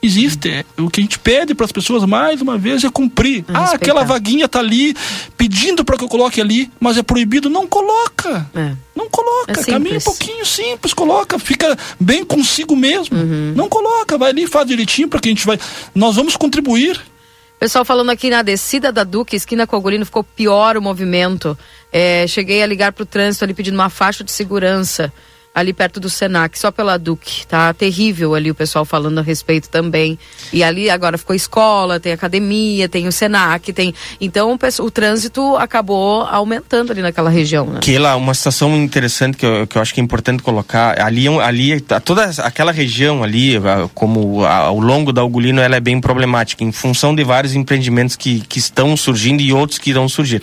Existe. É, o que a gente pede para as pessoas, mais uma vez, é cumprir. É ah, aquela vaguinha tá ali pedindo para que eu coloque ali, mas é proibido. Não coloca. É. Não coloca. É Caminha um pouquinho simples, coloca. Fica bem consigo mesmo. Uhum. Não coloca. Vai ali, faz direitinho para que a gente vai. Nós vamos contribuir Pessoal falando aqui na descida da Duque, esquina Cogolino, ficou pior o movimento. É, cheguei a ligar para o trânsito ali pedindo uma faixa de segurança ali perto do Senac, só pela Duque. Tá terrível ali o pessoal falando a respeito também. E ali agora ficou escola, tem academia, tem o Senac, tem. Então o, o trânsito acabou aumentando ali naquela região. Né? Que lá, uma situação interessante que eu, que eu acho que é importante colocar, ali, ali toda aquela região ali, como ao longo da Ugolino, ela é bem problemática, em função de vários empreendimentos que, que estão surgindo e outros que irão surgir.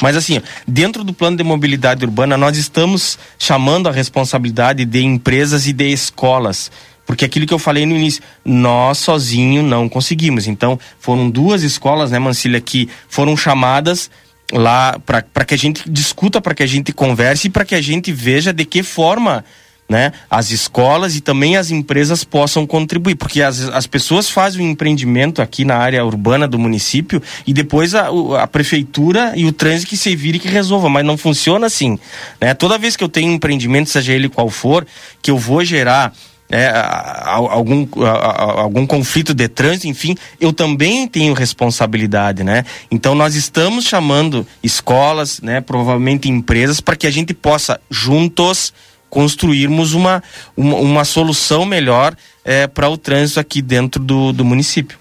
Mas assim, dentro do plano de mobilidade urbana, nós estamos chamando a responsabilidade responsabilidade de empresas e de escolas. Porque aquilo que eu falei no início, nós sozinho não conseguimos. Então, foram duas escolas, né, Mancília, que foram chamadas lá para que a gente discuta, para que a gente converse e para que a gente veja de que forma né, as escolas e também as empresas possam contribuir, porque as, as pessoas fazem um empreendimento aqui na área urbana do município e depois a, a prefeitura e o trânsito que se vire que resolva, mas não funciona assim. Né? Toda vez que eu tenho um empreendimento, seja ele qual for, que eu vou gerar é, algum, algum conflito de trânsito, enfim, eu também tenho responsabilidade, né? Então nós estamos chamando escolas, né, provavelmente empresas, para que a gente possa juntos construirmos uma, uma, uma solução melhor é, para o trânsito aqui dentro do, do município.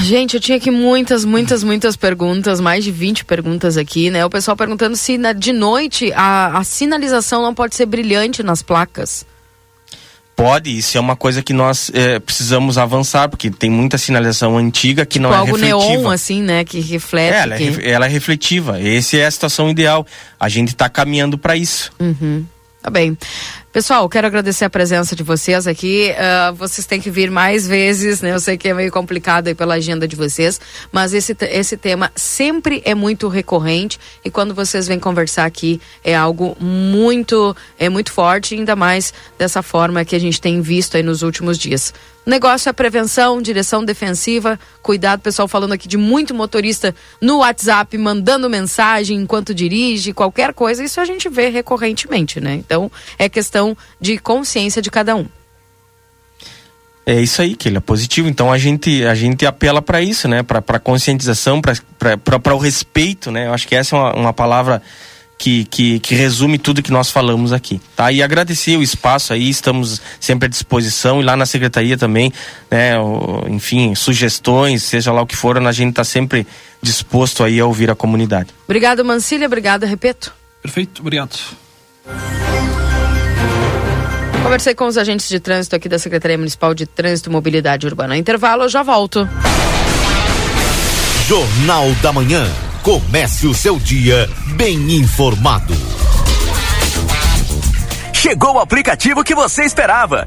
Gente, eu tinha aqui muitas, muitas, muitas perguntas, mais de 20 perguntas aqui, né? O pessoal perguntando se na, de noite a, a sinalização não pode ser brilhante nas placas. Pode, isso é uma coisa que nós é, precisamos avançar, porque tem muita sinalização antiga que tipo não é algo refletiva. neon, assim, né? Que reflete. É, ela, que... É, ela é refletiva. Essa é a situação ideal. A gente está caminhando para isso. Uhum. Tá bem. Pessoal, quero agradecer a presença de vocês aqui. Uh, vocês têm que vir mais vezes, né? Eu sei que é meio complicado aí pela agenda de vocês, mas esse, esse tema sempre é muito recorrente e quando vocês vêm conversar aqui é algo muito, é muito forte, ainda mais dessa forma que a gente tem visto aí nos últimos dias. Negócio é prevenção, direção defensiva, cuidado, pessoal falando aqui de muito motorista no WhatsApp, mandando mensagem enquanto dirige, qualquer coisa, isso a gente vê recorrentemente, né? Então, é questão de consciência de cada um. É isso aí, que ele é positivo. Então a gente a gente apela para isso, né? Para conscientização, para o respeito, né? Eu acho que essa é uma, uma palavra que, que, que, resume tudo que nós falamos aqui, tá? E agradecer o espaço aí, estamos sempre à disposição e lá na secretaria também, né? O, enfim, sugestões, seja lá o que for, a gente está sempre disposto aí a ouvir a comunidade. Obrigado, Mancília, obrigado, Repeto. Perfeito, obrigado. Conversei com os agentes de trânsito aqui da Secretaria Municipal de Trânsito e Mobilidade Urbana. Intervalo, eu já volto. Jornal da Manhã. Comece o seu dia bem informado. Chegou o aplicativo que você esperava.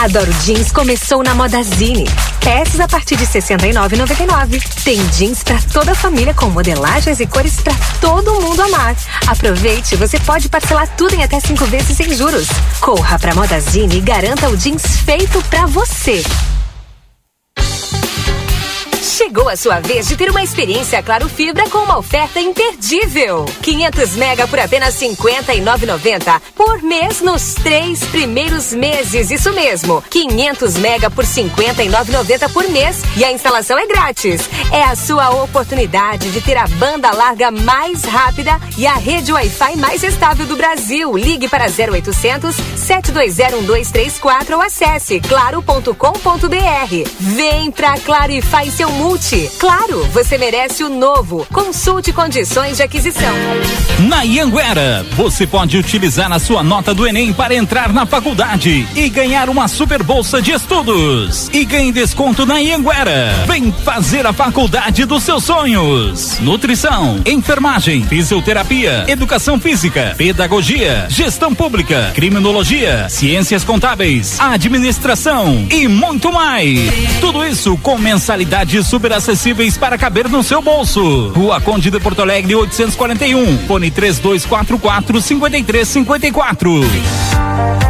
Adoro Jeans começou na Modazine. Peças a partir de R$ 69,99. Tem jeans para toda a família com modelagens e cores para todo mundo amar. Aproveite, você pode parcelar tudo em até cinco vezes sem juros. Corra para Modazine e garanta o jeans feito para você. Chegou a sua vez de ter uma experiência Claro Fibra com uma oferta imperdível. 500 mega por apenas 59,90 por mês nos três primeiros meses. Isso mesmo, 500 mega por 59,90 por mês e a instalação é grátis. É a sua oportunidade de ter a banda larga mais rápida e a rede Wi-Fi mais estável do Brasil. Ligue para 0800 720 1234 ou acesse claro.com.br. Vem pra Claro e faz seu multi. Claro, você merece o novo. Consulte condições de aquisição. Na Ianguera, você pode utilizar a sua nota do Enem para entrar na faculdade e ganhar uma super bolsa de estudos. E ganhe desconto na Ianguera. Vem fazer a faculdade dos seus sonhos. Nutrição, enfermagem, fisioterapia, educação física, pedagogia, gestão pública, criminologia, ciências contábeis, administração e muito mais. Tudo isso com mensalidades super acessíveis para caber no seu bolso. Rua Conde de Porto Alegre 841, fone 3244 5354.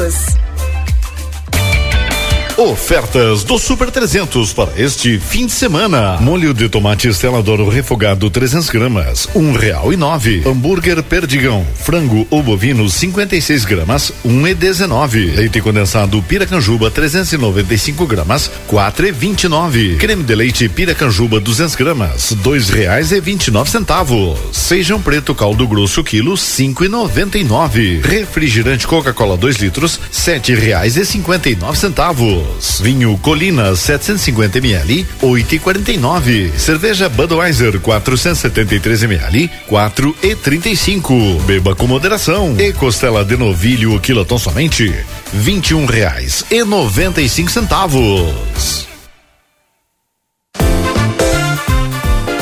News. Ofertas do Super 300 para este fim de semana. Molho de tomate Estela Doro refogado 300 gramas, um real e nove. Hambúrguer Perdigão, frango ou bovino 56 gramas, um e dezenove. Leite condensado Piracanjuba 395 gramas, quatro e vinte e nove. Creme de leite Piracanjuba 200 gramas, dois reais e vinte e nove centavos. Feijão preto caldo grosso quilo cinco e noventa e nove. Refrigerante Coca-Cola 2 litros, sete reais e cinquenta e nove centavos. Vinho Colina 750 ml, 8,49. Cerveja Budweiser 473 ml, 4,35. Beba com moderação. E costela de novilho quilotão somente, 21 reais e 95 centavos.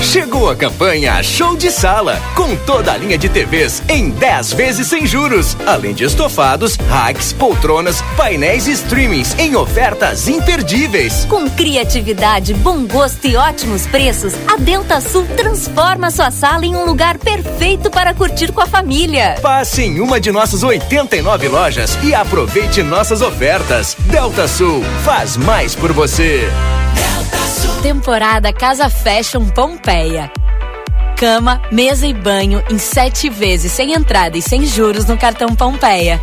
Chegou a campanha Show de Sala, com toda a linha de TVs em 10 vezes sem juros, além de estofados, racks, poltronas, painéis e streamings em ofertas imperdíveis. Com criatividade, bom gosto e ótimos preços, a Delta Sul transforma sua sala em um lugar perfeito para curtir com a família. Passe em uma de nossas 89 lojas e aproveite nossas ofertas. Delta Sul faz mais por você. Temporada Casa Fashion Pompeia. Cama, mesa e banho em sete vezes sem entrada e sem juros no cartão Pompeia.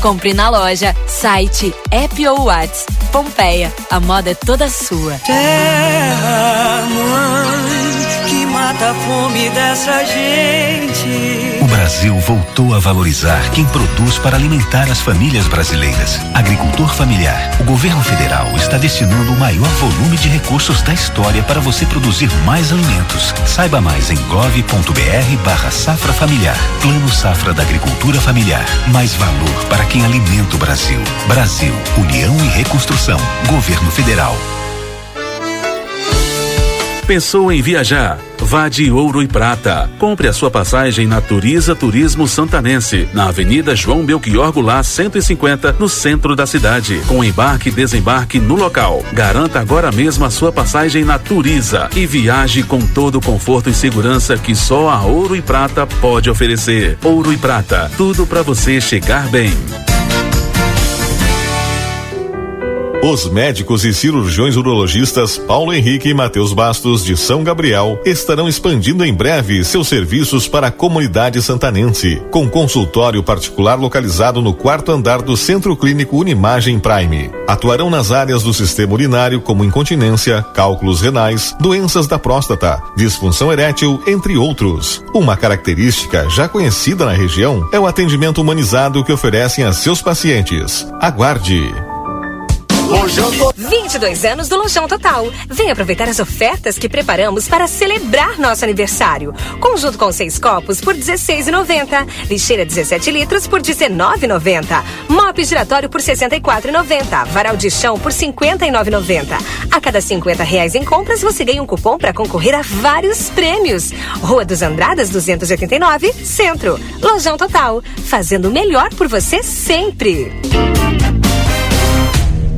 Compre na loja, site, app ou Whats. Pompeia, a moda é toda sua. Terra, mãe, que mata a fome dessa gente. O Brasil voltou a valorizar quem produz para alimentar as famílias brasileiras. Agricultor familiar. O governo federal está destinando o maior volume de recursos da história para você produzir mais alimentos. Saiba mais em gov.br barra safra familiar. Plano Safra da Agricultura Familiar. Mais valor para quem alimenta o Brasil. Brasil, União e Reconstrução. Governo Federal. Pensou em viajar? Vá de Ouro e Prata. Compre a sua passagem na Turiza Turismo Santanense, na Avenida João Belchior Goulart 150, no centro da cidade, com embarque e desembarque no local. Garanta agora mesmo a sua passagem na Turiza e viaje com todo o conforto e segurança que só a Ouro e Prata pode oferecer. Ouro e Prata, tudo para você chegar bem. Os médicos e cirurgiões urologistas Paulo Henrique e Matheus Bastos de São Gabriel estarão expandindo em breve seus serviços para a comunidade santanense, com consultório particular localizado no quarto andar do Centro Clínico Unimagem Prime. Atuarão nas áreas do sistema urinário como incontinência, cálculos renais, doenças da próstata, disfunção erétil, entre outros. Uma característica já conhecida na região é o atendimento humanizado que oferecem a seus pacientes. Aguarde. Lojão 22 anos do Lojão Total. Vem aproveitar as ofertas que preparamos para celebrar nosso aniversário. Conjunto com seis copos por 16,90. Lixeira 17 litros por 19,90. Mop giratório por 64,90. Varal de chão por 59,90. A cada 50 reais em compras você ganha um cupom para concorrer a vários prêmios. Rua dos Andradas 289, Centro. Lojão Total. Fazendo o melhor por você sempre.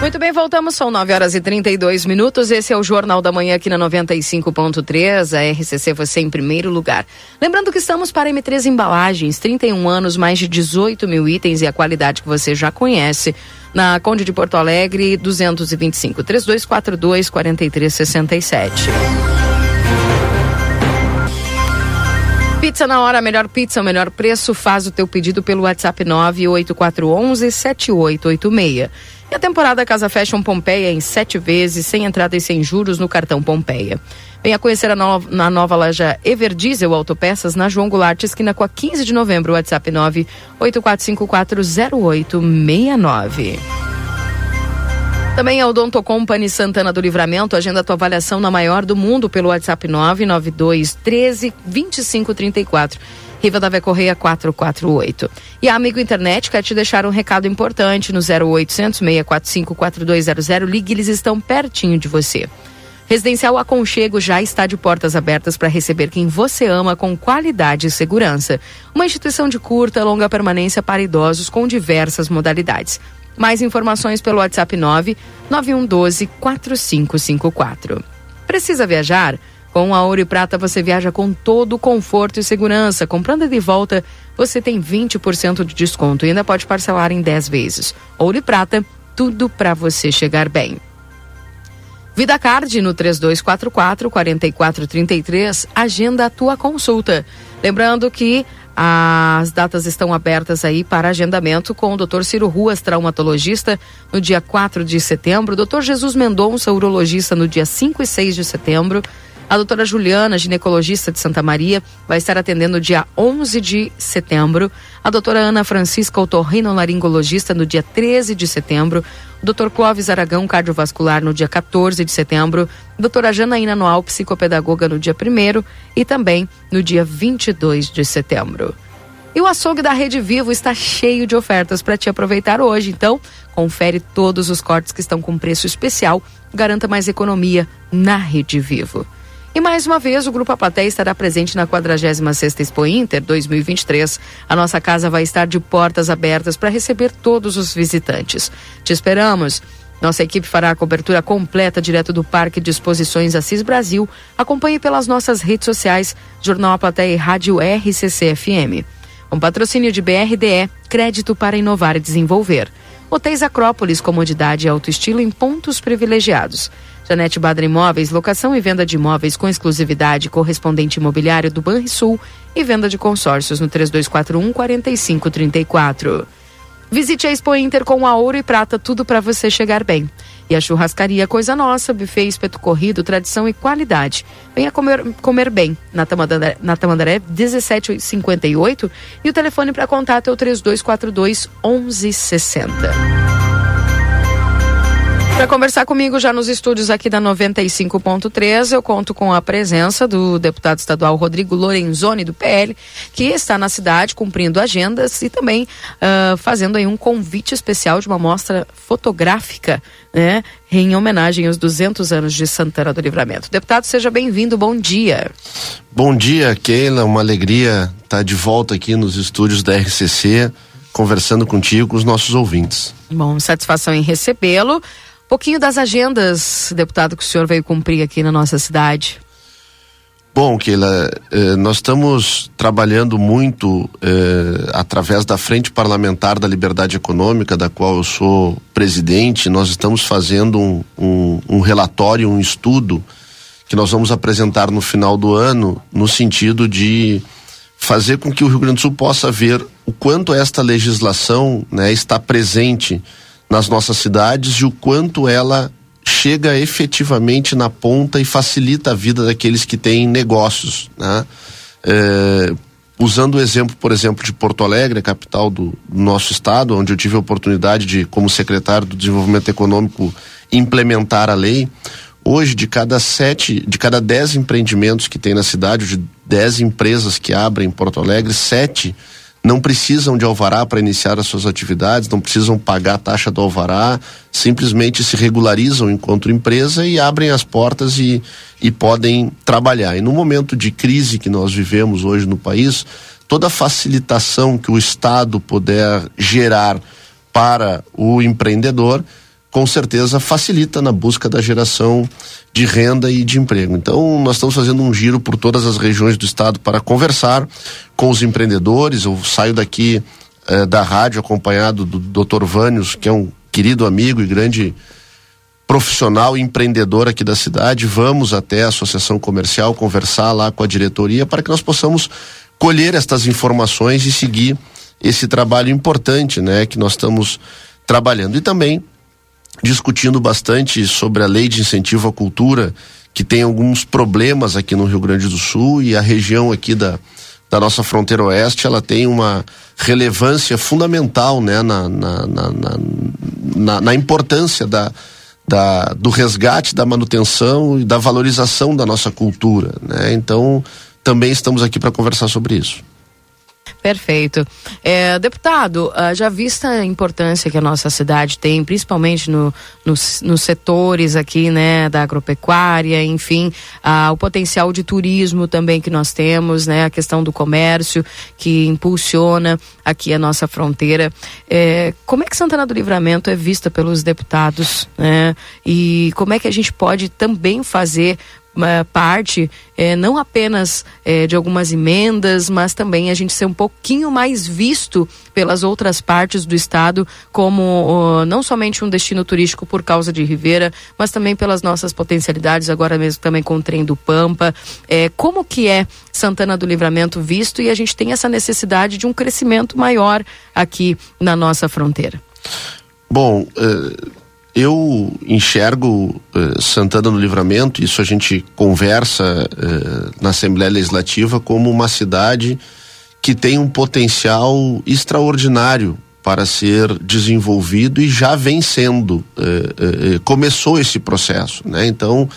Muito bem, voltamos. São 9 horas e 32 minutos. Esse é o Jornal da Manhã aqui na 95.3. A RCC você em primeiro lugar. Lembrando que estamos para M3 Embalagens, 31 anos, mais de 18 mil itens e a qualidade que você já conhece. Na Conde de Porto Alegre, 225 3242 4367. Pizza na hora, melhor pizza, o melhor preço. Faz o teu pedido pelo WhatsApp 98411 7886. E a temporada Casa Fashion Pompeia em sete vezes, sem entrada e sem juros no cartão Pompeia. Venha conhecer a nova, na nova loja Everdiesel Autopeças, na João Goulart, esquina com a 15 de novembro, WhatsApp 984540869. Também a Odonto Company Santana do Livramento, agenda tua avaliação na maior do mundo pelo WhatsApp 992 13 25 34. Riva da Vé Correia 448. E a Amigo Internet quer te deixar um recado importante no 0800 645 4200. Ligue, eles estão pertinho de você. Residencial Aconchego já está de portas abertas para receber quem você ama com qualidade e segurança. Uma instituição de curta, longa permanência para idosos com diversas modalidades Mais informações pelo WhatsApp 9 9112 4554. Precisa viajar? Com a Ouro e Prata você viaja com todo o conforto e segurança. Comprando de volta, você tem 20% de desconto e ainda pode parcelar em 10 vezes. Ouro e Prata, tudo para você chegar bem. Vida Card no 3244 4433, agenda a tua consulta. Lembrando que as datas estão abertas aí para agendamento com o Dr. Ciro Ruas, traumatologista, no dia 4 de setembro, Dr. Jesus Mendonça, urologista, no dia 5 e 6 de setembro. A doutora Juliana, ginecologista de Santa Maria, vai estar atendendo no dia 11 de setembro. A doutora Ana Francisca, otorrinolaringologista, no dia 13 de setembro. O doutor Clóvis Aragão, cardiovascular, no dia 14 de setembro. Doutora Janaína Noal, psicopedagoga, no dia 1 e também no dia 22 de setembro. E o açougue da Rede Vivo está cheio de ofertas para te aproveitar hoje. Então, confere todos os cortes que estão com preço especial. Garanta mais economia na Rede Vivo. E mais uma vez, o Grupo Aplateia estará presente na 46ª Expo Inter 2023. A nossa casa vai estar de portas abertas para receber todos os visitantes. Te esperamos. Nossa equipe fará a cobertura completa direto do Parque de Exposições Assis Brasil. Acompanhe pelas nossas redes sociais, Jornal A e Rádio RCC-FM. Um patrocínio de BRDE, crédito para inovar e desenvolver. Hotéis Acrópolis, comodidade e alto estilo em pontos privilegiados. Janete Badra Imóveis, locação e venda de imóveis com exclusividade correspondente imobiliário do Banrisul e venda de consórcios no 3241 4534. Visite a Expo Inter com a ouro e prata, tudo para você chegar bem. E a churrascaria Coisa Nossa, buffet espeto corrido, tradição e qualidade. Venha comer, comer bem na Tamandaré, na Tamandaré 1758 e o telefone para contato é o 3242 1160. Para conversar comigo já nos estúdios aqui da 95.3, eu conto com a presença do deputado estadual Rodrigo Lorenzoni, do PL, que está na cidade cumprindo agendas e também uh, fazendo aí um convite especial de uma mostra fotográfica, né, em homenagem aos 200 anos de Santana do Livramento. Deputado, seja bem-vindo, bom dia. Bom dia, Keila, uma alegria estar de volta aqui nos estúdios da RCC, conversando contigo, com os nossos ouvintes. Bom, satisfação em recebê-lo pouquinho das agendas, deputado, que o senhor veio cumprir aqui na nossa cidade. Bom, Keila, eh, nós estamos trabalhando muito eh, através da Frente Parlamentar da Liberdade Econômica, da qual eu sou presidente. Nós estamos fazendo um, um, um relatório, um estudo que nós vamos apresentar no final do ano, no sentido de fazer com que o Rio Grande do Sul possa ver o quanto esta legislação né, está presente nas nossas cidades e o quanto ela chega efetivamente na ponta e facilita a vida daqueles que têm negócios, né? É, usando o exemplo, por exemplo, de Porto Alegre, capital do, do, nosso estado, onde eu tive a oportunidade de, como secretário do Desenvolvimento Econômico, implementar a lei. Hoje, de cada sete, de cada dez empreendimentos que tem na cidade, de dez empresas que abrem em Porto Alegre, sete não precisam de alvará para iniciar as suas atividades, não precisam pagar a taxa do alvará, simplesmente se regularizam enquanto empresa e abrem as portas e, e podem trabalhar. E no momento de crise que nós vivemos hoje no país, toda facilitação que o Estado puder gerar para o empreendedor, com certeza facilita na busca da geração de renda e de emprego. Então, nós estamos fazendo um giro por todas as regiões do estado para conversar com os empreendedores. Eu saio daqui eh, da rádio acompanhado do Dr. Vânios, que é um querido amigo e grande profissional e empreendedor aqui da cidade. Vamos até a associação comercial conversar lá com a diretoria para que nós possamos colher estas informações e seguir esse trabalho importante, né, que nós estamos trabalhando. E também discutindo bastante sobre a lei de incentivo à cultura, que tem alguns problemas aqui no Rio Grande do Sul e a região aqui da, da nossa fronteira oeste, ela tem uma relevância fundamental né, na, na, na, na, importância da, da, do resgate, da manutenção e da valorização da nossa cultura. Né? Então, também estamos aqui para conversar sobre isso. Perfeito. É, deputado, ah, já vista a importância que a nossa cidade tem, principalmente no, nos, nos setores aqui, né, da agropecuária, enfim, ah, o potencial de turismo também que nós temos, né, a questão do comércio que impulsiona aqui a nossa fronteira. É, como é que Santana do Livramento é vista pelos deputados, né? E como é que a gente pode também fazer parte é, não apenas é, de algumas emendas, mas também a gente ser um pouquinho mais visto pelas outras partes do estado como não somente um destino turístico por causa de Ribeira, mas também pelas nossas potencialidades agora mesmo também com o trem do Pampa. É, como que é Santana do Livramento visto e a gente tem essa necessidade de um crescimento maior aqui na nossa fronteira? Bom, eh, eu enxergo eh, Santana do Livramento, isso a gente conversa eh, na Assembleia Legislativa, como uma cidade que tem um potencial extraordinário para ser desenvolvido e já vem sendo. Eh, eh, começou esse processo, né? Então,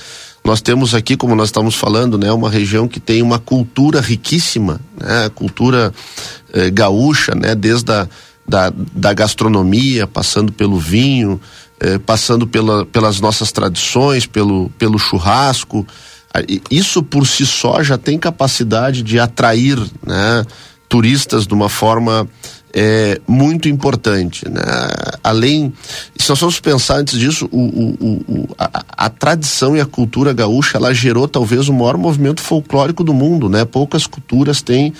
nós temos aqui, como nós estamos falando, né, uma região que tem uma cultura riquíssima, né? Cultura eh, gaúcha, né? Desde a da, da gastronomia, passando pelo vinho, eh, passando pela, pelas nossas tradições, pelo, pelo churrasco. Ah, isso por si só já tem capacidade de atrair né, turistas de uma forma é, muito importante. Né? Além, se nós formos pensar antes disso, o, o, o, a, a, tradição e a cultura gaúcha ela gerou talvez o maior movimento folclórico do mundo. Né? Poucas culturas têm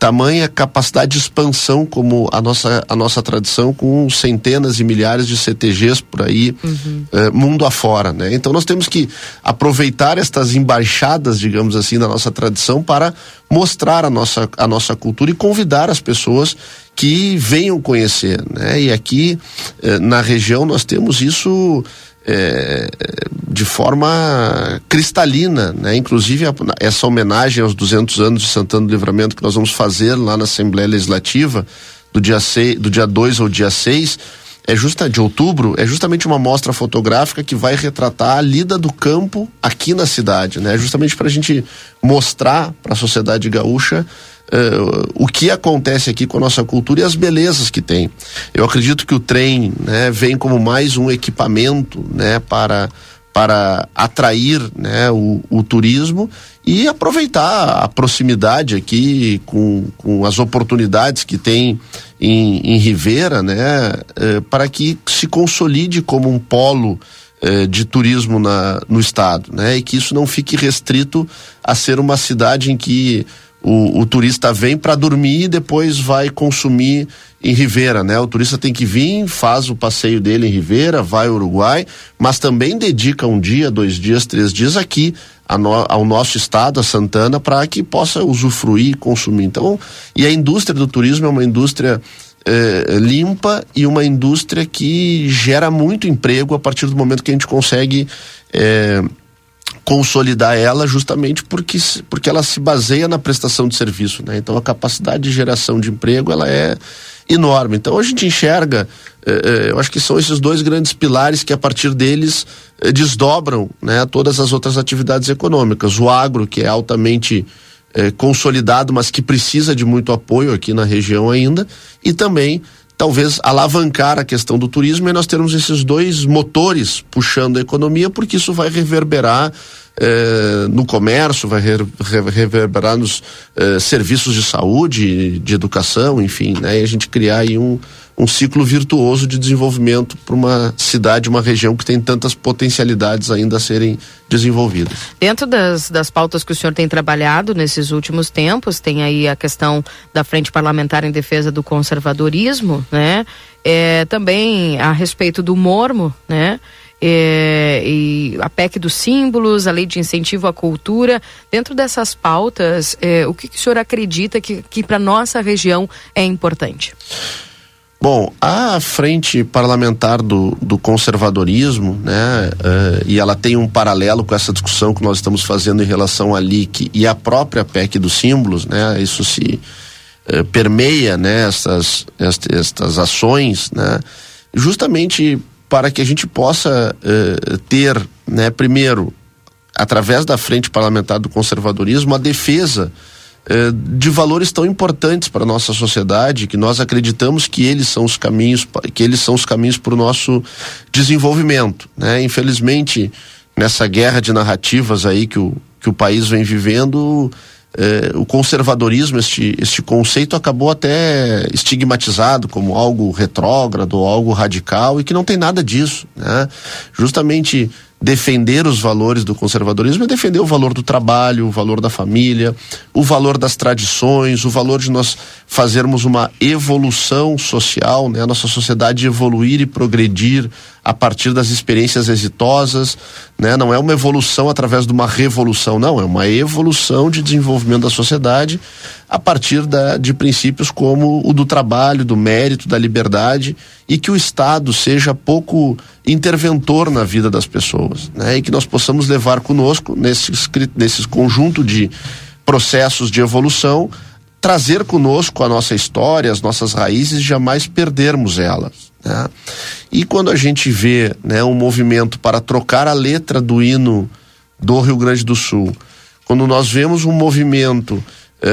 tamanha capacidade de expansão como a nossa, a nossa tradição com centenas e milhares de CTGs por aí uhum. eh, mundo afora, né? Então nós temos que aproveitar estas embaixadas, digamos assim, da nossa tradição para mostrar a nossa, a nossa cultura e convidar as pessoas que venham conhecer, né? E aqui eh, na região nós temos isso é, de forma cristalina, né? Inclusive a, essa homenagem aos 200 anos de Santana do Livramento que nós vamos fazer lá na Assembleia Legislativa do dia 6, do dia 2 ao dia 6, é justa de outubro, é justamente uma mostra fotográfica que vai retratar a lida do campo aqui na cidade, né? Justamente para a gente mostrar para a sociedade gaúcha uh, o que acontece aqui com a nossa cultura e as belezas que tem. Eu acredito que o trem né, vem como mais um equipamento né, para, para atrair né, o, o turismo e aproveitar a proximidade aqui com, com as oportunidades que tem em, em né, uh, para que se consolide como um polo uh, de turismo na, no estado, né, e que isso não fique restrito a ser uma cidade em que o, o turista vem para dormir e depois vai consumir em Rivera, né? O turista tem que vir, faz o passeio dele em Rivera, vai ao Uruguai, mas também dedica um dia, dois dias, três dias aqui no, ao nosso estado, a Santana, para que possa usufruir consumir. Então, e a indústria do turismo é uma indústria eh, limpa e uma indústria que gera muito emprego a partir do momento que a gente consegue eh, consolidar ela justamente porque, porque ela se baseia na prestação de serviço, né? Então a capacidade de geração de emprego ela é enorme. Então a gente enxerga, eh, eh, eu acho que são esses dois grandes pilares que a partir deles eh, desdobram, né, todas as outras atividades econômicas. O agro que é altamente eh, consolidado, mas que precisa de muito apoio aqui na região ainda, e também talvez alavancar a questão do turismo e nós termos esses dois motores puxando a economia, porque isso vai reverberar eh, no comércio, vai re, re, reverberar nos eh, serviços de saúde, de educação, enfim, né? E a gente criar aí um, um ciclo virtuoso de desenvolvimento para uma cidade, uma região que tem tantas potencialidades ainda a serem desenvolvidas. Dentro das, das pautas que o senhor tem trabalhado nesses últimos tempos, tem aí a questão da Frente Parlamentar em Defesa do Conservadorismo, né? É, também a respeito do mormo, né? É, e a PEC dos símbolos, a lei de incentivo à cultura. Dentro dessas pautas, é, o que, que o senhor acredita que, que para nossa região é importante? Bom, a frente parlamentar do, do conservadorismo, né, uh, e ela tem um paralelo com essa discussão que nós estamos fazendo em relação à LIC e a própria PEC dos símbolos, né, isso se uh, permeia, né, essas, estas, ações, né, justamente para que a gente possa uh, ter, né, primeiro, através da frente parlamentar do conservadorismo, a defesa de valores tão importantes para a nossa sociedade que nós acreditamos que eles são os caminhos que eles são os caminhos para o nosso desenvolvimento né infelizmente nessa guerra de narrativas aí que o, que o país vem vivendo eh, o conservadorismo, este, este conceito acabou até estigmatizado como algo retrógrado, algo radical e que não tem nada disso. Né? Justamente defender os valores do conservadorismo é defender o valor do trabalho, o valor da família, o valor das tradições, o valor de nós fazermos uma evolução social, né? A nossa sociedade evoluir e progredir a partir das experiências exitosas, né? Não é uma evolução através de uma revolução, não, é uma evolução de desenvolvimento da sociedade a partir da, de princípios como o do trabalho, do mérito, da liberdade e que o Estado seja pouco interventor na vida das pessoas, né? E que nós possamos levar conosco nesses nesses conjunto de processos de evolução, trazer conosco a nossa história, as nossas raízes, jamais perdermos elas. Né? E quando a gente vê né, um movimento para trocar a letra do hino do Rio Grande do Sul, quando nós vemos um movimento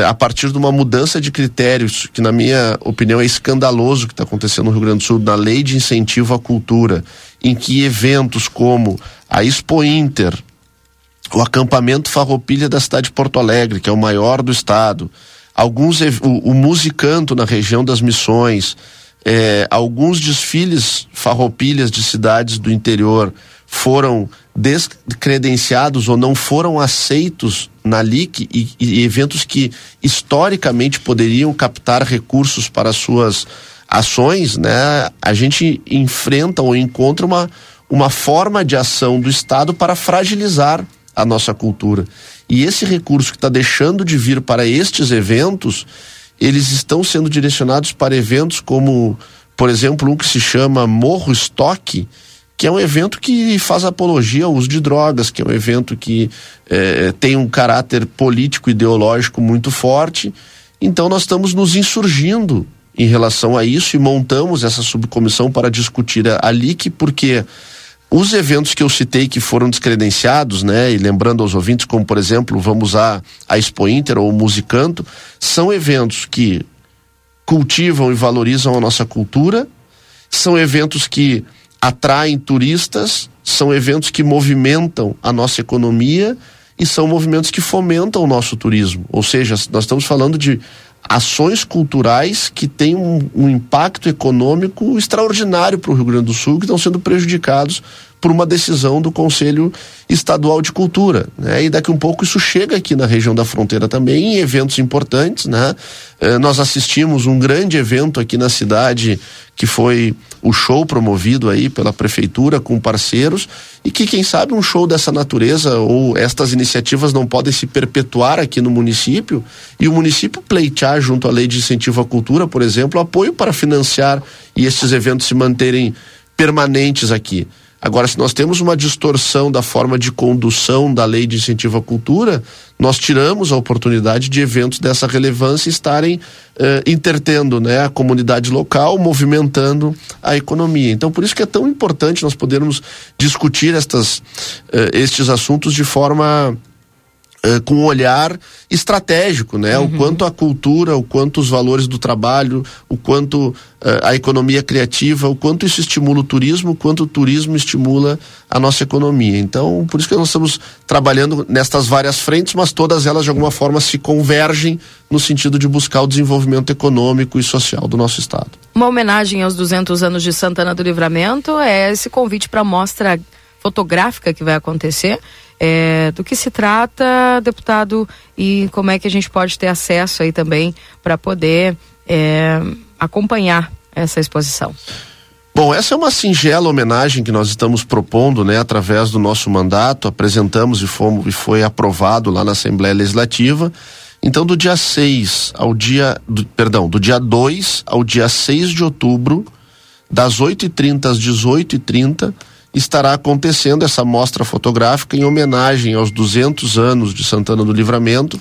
a partir de uma mudança de critérios, que na minha opinião é escandaloso que está acontecendo no Rio Grande do Sul, na lei de incentivo à cultura, em que eventos como a Expo Inter, o acampamento Farroupilha da cidade de Porto Alegre, que é o maior do estado, alguns o, o musicanto na região das Missões, eh, alguns desfiles farroupilhas de cidades do interior foram descredenciados ou não foram aceitos na LIC e, e, eventos que historicamente poderiam captar recursos para suas ações, né? A gente enfrenta ou encontra uma, uma forma de ação do Estado para fragilizar a nossa cultura. E esse recurso que está deixando de vir para estes eventos, eles estão sendo direcionados para eventos como, por exemplo, um que se chama Morro Estoque, que é um evento que faz apologia ao uso de drogas, que é um evento que é, tem um caráter político ideológico muito forte. Então nós estamos nos insurgindo em relação a isso e montamos essa subcomissão para discutir a, a LIC, porque os eventos que eu citei que foram descredenciados, né, e lembrando aos ouvintes, como por exemplo, vamos a, a Expo Inter ou o Musicanto, são eventos que cultivam e valorizam a nossa cultura, são eventos que atraem turistas, são eventos que movimentam a nossa economia e são movimentos que fomentam o nosso turismo. Ou seja, nós estamos falando de ações culturais que têm um, um impacto econômico extraordinário para o Rio Grande do Sul, que estão sendo prejudicados por uma decisão do Conselho Estadual de Cultura. Né? E daqui um pouco isso chega aqui na região da fronteira também, em eventos importantes. Né? Eh, nós assistimos um grande evento aqui na cidade, que foi o show promovido aí pela prefeitura com parceiros e que quem sabe um show dessa natureza ou estas iniciativas não podem se perpetuar aqui no município e o município pleitear junto à lei de incentivo à cultura, por exemplo, apoio para financiar e esses eventos se manterem permanentes aqui. Agora, se nós temos uma distorção da forma de condução da lei de incentivo à cultura, nós tiramos a oportunidade de eventos dessa relevância estarem eh, intertendo né, a comunidade local, movimentando a economia. Então, por isso que é tão importante nós podermos discutir estas, eh, estes assuntos de forma eh, com um olhar estratégico, né? Uhum. O quanto a cultura, o quanto os valores do trabalho, o quanto uh, a economia criativa, o quanto isso estimula o turismo, o quanto o turismo estimula a nossa economia. Então, por isso que nós estamos trabalhando nestas várias frentes, mas todas elas de alguma forma se convergem no sentido de buscar o desenvolvimento econômico e social do nosso estado. Uma homenagem aos 200 anos de Santana do Livramento é esse convite para a mostra fotográfica que vai acontecer é, do que se trata, deputado, e como é que a gente pode ter acesso aí também para poder é, acompanhar essa exposição? Bom, essa é uma singela homenagem que nós estamos propondo, né, através do nosso mandato, apresentamos e, fomos, e foi aprovado lá na Assembleia Legislativa. Então, do dia 6 ao dia, do, perdão, do dia 2 ao dia 6 de outubro, das 8h30 às 18h30, estará acontecendo essa mostra fotográfica em homenagem aos 200 anos de Santana do Livramento,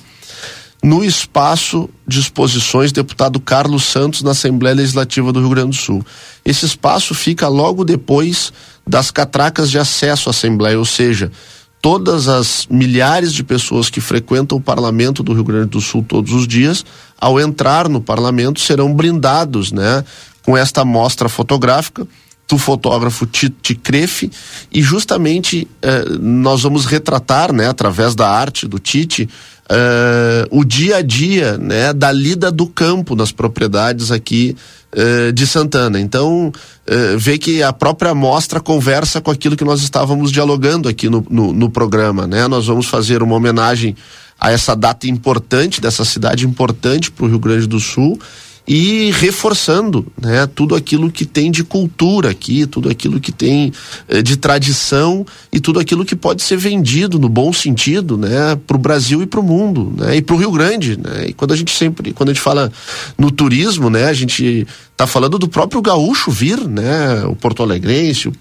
no espaço de exposições deputado Carlos Santos na Assembleia Legislativa do Rio Grande do Sul. Esse espaço fica logo depois das catracas de acesso à Assembleia, ou seja, todas as milhares de pessoas que frequentam o parlamento do Rio Grande do Sul todos os dias, ao entrar no parlamento, serão blindados, né, com esta mostra fotográfica do fotógrafo Tite Crefe e justamente eh, nós vamos retratar, né, através da arte do Tite, eh, o dia a dia, né, da lida do campo nas propriedades aqui eh, de Santana. Então, eh, vê que a própria mostra conversa com aquilo que nós estávamos dialogando aqui no, no, no programa, né? Nós vamos fazer uma homenagem a essa data importante dessa cidade importante para o Rio Grande do Sul e reforçando né, tudo aquilo que tem de cultura aqui, tudo aquilo que tem eh, de tradição e tudo aquilo que pode ser vendido no bom sentido né, para o Brasil e para o mundo né, e para o Rio Grande. Né? E quando a gente sempre, quando a gente fala no turismo, né, a gente está falando do próprio gaúcho vir, né, o Porto Alegrense, o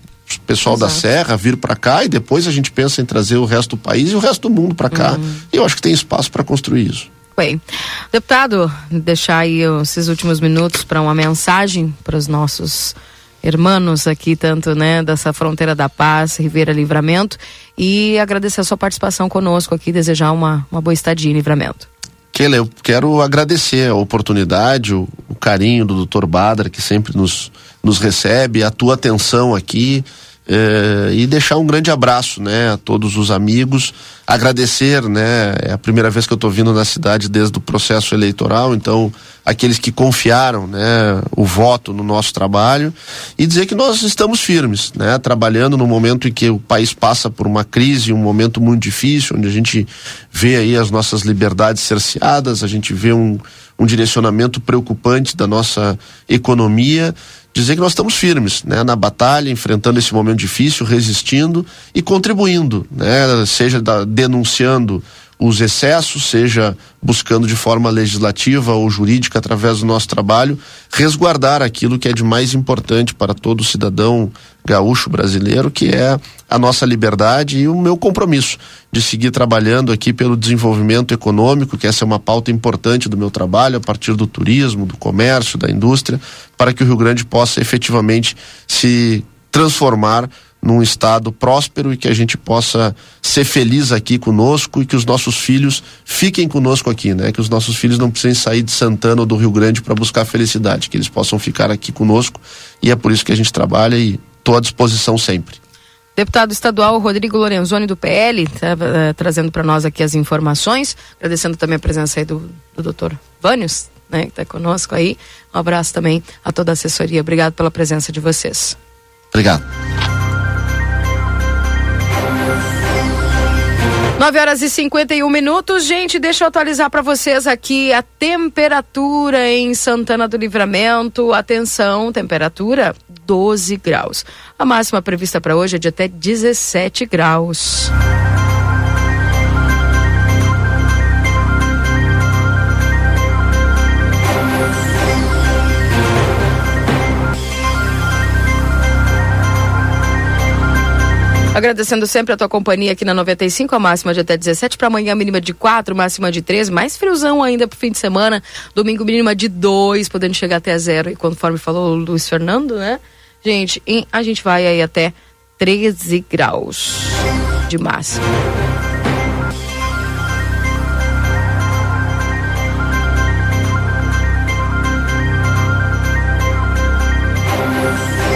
pessoal Exato. da Serra vir para cá e depois a gente pensa em trazer o resto do país e o resto do mundo para cá. Uhum. E eu acho que tem espaço para construir isso. Bem, deputado, deixar aí esses últimos minutos para uma mensagem para os nossos irmãos aqui, tanto né, dessa fronteira da paz, Ribeira Livramento, e agradecer a sua participação conosco aqui, desejar uma, uma boa estadia em Livramento. Keila, eu quero agradecer a oportunidade, o, o carinho do Dr. Badra, que sempre nos, nos recebe, a tua atenção aqui. É, e deixar um grande abraço né, a todos os amigos, agradecer, né, é a primeira vez que eu estou vindo na cidade desde o processo eleitoral, então aqueles que confiaram né, o voto no nosso trabalho. E dizer que nós estamos firmes, né, trabalhando no momento em que o país passa por uma crise, um momento muito difícil, onde a gente vê aí as nossas liberdades cerceadas, a gente vê um, um direcionamento preocupante da nossa economia dizer que nós estamos firmes né, na batalha, enfrentando esse momento difícil, resistindo e contribuindo, né, seja da, denunciando os excessos, seja buscando de forma legislativa ou jurídica, através do nosso trabalho, resguardar aquilo que é de mais importante para todo cidadão gaúcho brasileiro, que é a nossa liberdade e o meu compromisso de seguir trabalhando aqui pelo desenvolvimento econômico, que essa é uma pauta importante do meu trabalho, a partir do turismo, do comércio, da indústria, para que o Rio Grande possa efetivamente se transformar num estado próspero e que a gente possa ser feliz aqui conosco e que os nossos filhos fiquem conosco aqui, né? Que os nossos filhos não precisem sair de Santana ou do Rio Grande para buscar felicidade, que eles possam ficar aqui conosco e é por isso que a gente trabalha e estou à disposição sempre. Deputado estadual Rodrigo Lorenzoni do PL, uh, trazendo para nós aqui as informações, agradecendo também a presença aí do, do doutor Vânios, né, que está conosco aí. Um abraço também a toda a assessoria. Obrigado pela presença de vocês. Obrigado. 9 horas e 51 minutos. Gente, deixa eu atualizar para vocês aqui a temperatura em Santana do Livramento. Atenção, temperatura 12 graus. A máxima prevista para hoje é de até 17 graus. Agradecendo sempre a tua companhia aqui na 95, a máxima de até 17, para amanhã mínima de 4, máxima de 13, mais friozão ainda pro fim de semana, domingo mínima de 2, podendo chegar até zero. E conforme falou o Luiz Fernando, né? Gente, a gente vai aí até 13 graus de máxima.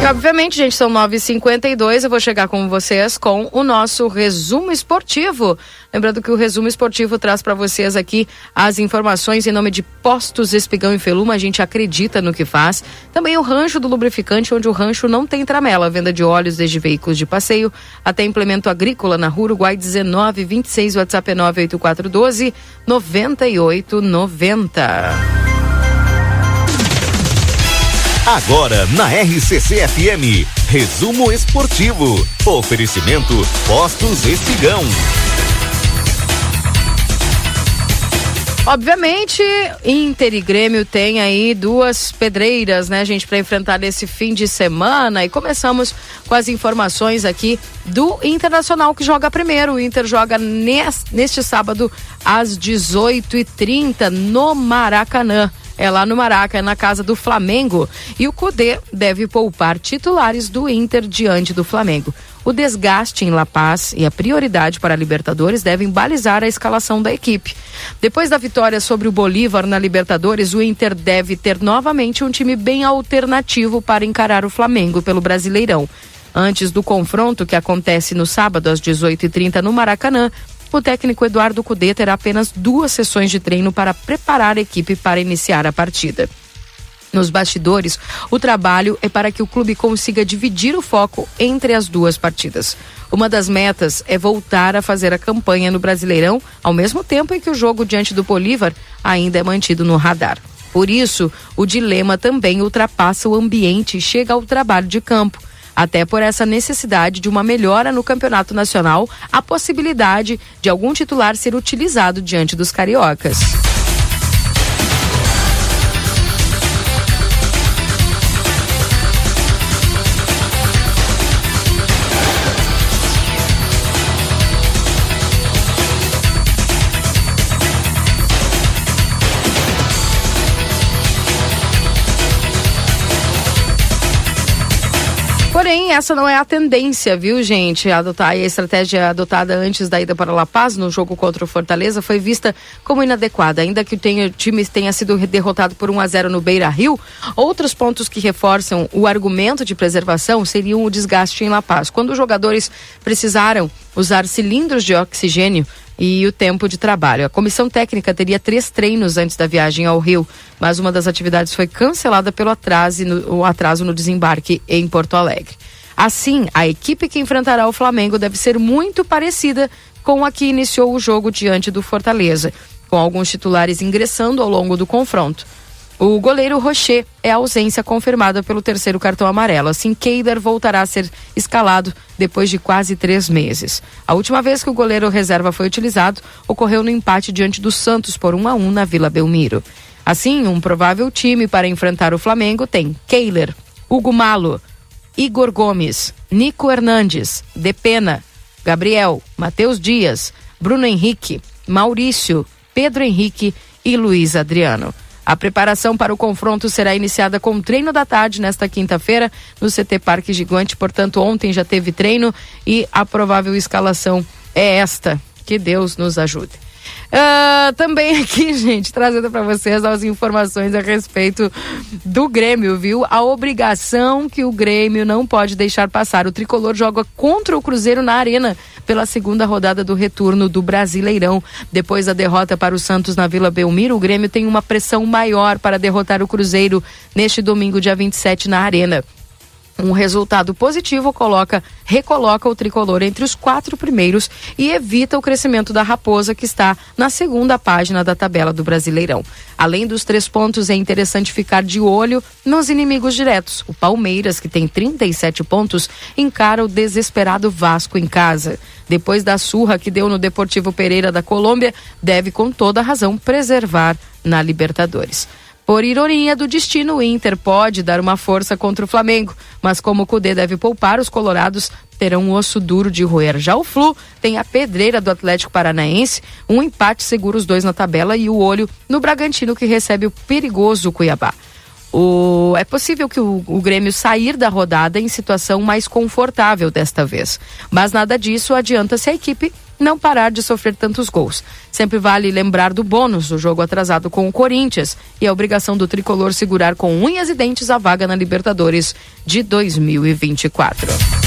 Obviamente, gente, são 9h52. Eu vou chegar com vocês com o nosso resumo esportivo. Lembrando que o resumo esportivo traz para vocês aqui as informações em nome de Postos Espigão e Feluma. A gente acredita no que faz. Também o rancho do lubrificante, onde o rancho não tem tramela. Venda de óleos desde veículos de passeio até implemento agrícola na Rua Uruguai 1926. WhatsApp é 98412 9890. Agora na RCC FM, resumo esportivo. Oferecimento Postos Espigão. Obviamente, Inter e Grêmio tem aí duas pedreiras, né, gente, para enfrentar esse fim de semana. E começamos com as informações aqui do Internacional que joga primeiro. O Inter joga neste sábado às 18h30 no Maracanã é lá no Maraca, é na casa do Flamengo. E o Cudê deve poupar titulares do Inter diante do Flamengo. O desgaste em La Paz e a prioridade para a Libertadores devem balizar a escalação da equipe. Depois da vitória sobre o Bolívar na Libertadores, o Inter deve ter novamente um time bem alternativo para encarar o Flamengo pelo Brasileirão. Antes do confronto, que acontece no sábado às 18h30 no Maracanã, o técnico Eduardo Cudê terá apenas duas sessões de treino para preparar a equipe para iniciar a partida. Nos bastidores, o trabalho é para que o clube consiga dividir o foco entre as duas partidas. Uma das metas é voltar a fazer a campanha no Brasileirão, ao mesmo tempo em que o jogo diante do Bolívar ainda é mantido no radar. Por isso, o dilema também ultrapassa o ambiente e chega ao trabalho de campo. Até por essa necessidade de uma melhora no campeonato nacional, a possibilidade de algum titular ser utilizado diante dos cariocas. Essa não é a tendência, viu, gente? Adotar a estratégia adotada antes da ida para La Paz no jogo contra o Fortaleza foi vista como inadequada. Ainda que o, o time tenha sido derrotado por 1 a 0 no Beira Rio, outros pontos que reforçam o argumento de preservação seriam o desgaste em La Paz. Quando os jogadores precisaram usar cilindros de oxigênio e o tempo de trabalho. A comissão técnica teria três treinos antes da viagem ao Rio, mas uma das atividades foi cancelada pelo atraso no, atraso no desembarque em Porto Alegre. Assim, a equipe que enfrentará o Flamengo deve ser muito parecida com a que iniciou o jogo diante do Fortaleza, com alguns titulares ingressando ao longo do confronto. O goleiro Rocher é ausência confirmada pelo terceiro cartão amarelo. Assim, Keider voltará a ser escalado depois de quase três meses. A última vez que o goleiro reserva foi utilizado ocorreu no empate diante do Santos por 1 a 1 na Vila Belmiro. Assim, um provável time para enfrentar o Flamengo tem Keiler, Hugo Malo, Igor Gomes, Nico Hernandes, Depena, Gabriel, Matheus Dias, Bruno Henrique, Maurício, Pedro Henrique e Luiz Adriano. A preparação para o confronto será iniciada com o treino da tarde nesta quinta-feira no CT Parque Gigante. Portanto, ontem já teve treino e a provável escalação é esta. Que Deus nos ajude. Uh, também aqui, gente, trazendo para vocês as informações a respeito do Grêmio, viu? A obrigação que o Grêmio não pode deixar passar. O tricolor joga contra o Cruzeiro na Arena pela segunda rodada do retorno do Brasileirão. Depois da derrota para o Santos na Vila Belmiro, o Grêmio tem uma pressão maior para derrotar o Cruzeiro neste domingo, dia 27, na Arena. Um resultado positivo coloca, recoloca o tricolor entre os quatro primeiros e evita o crescimento da Raposa, que está na segunda página da tabela do Brasileirão. Além dos três pontos, é interessante ficar de olho nos inimigos diretos. O Palmeiras, que tem 37 pontos, encara o desesperado Vasco em casa. Depois da surra que deu no Deportivo Pereira da Colômbia, deve com toda razão preservar na Libertadores. Por ironia do destino, o Inter pode dar uma força contra o Flamengo, mas como o Cudê deve poupar, os colorados terão um osso duro de roer. Já o Flu tem a pedreira do Atlético Paranaense, um empate segura os dois na tabela e o olho no Bragantino que recebe o perigoso Cuiabá. O, é possível que o, o, Grêmio sair da rodada em situação mais confortável desta vez, mas nada disso adianta se a equipe não parar de sofrer tantos gols. Sempre vale lembrar do bônus, o jogo atrasado com o Corinthians e a obrigação do tricolor segurar com unhas e dentes a vaga na Libertadores de 2024.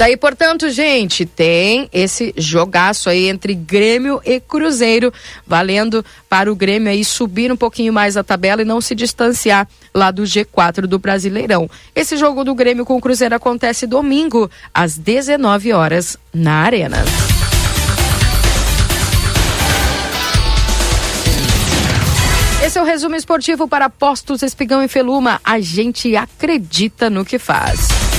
Daí, portanto, gente, tem esse jogaço aí entre Grêmio e Cruzeiro, valendo para o Grêmio aí subir um pouquinho mais a tabela e não se distanciar lá do G4 do Brasileirão. Esse jogo do Grêmio com o Cruzeiro acontece domingo, às 19 horas, na Arena. Esse é o resumo esportivo para Postos Espigão e Feluma. A gente acredita no que faz.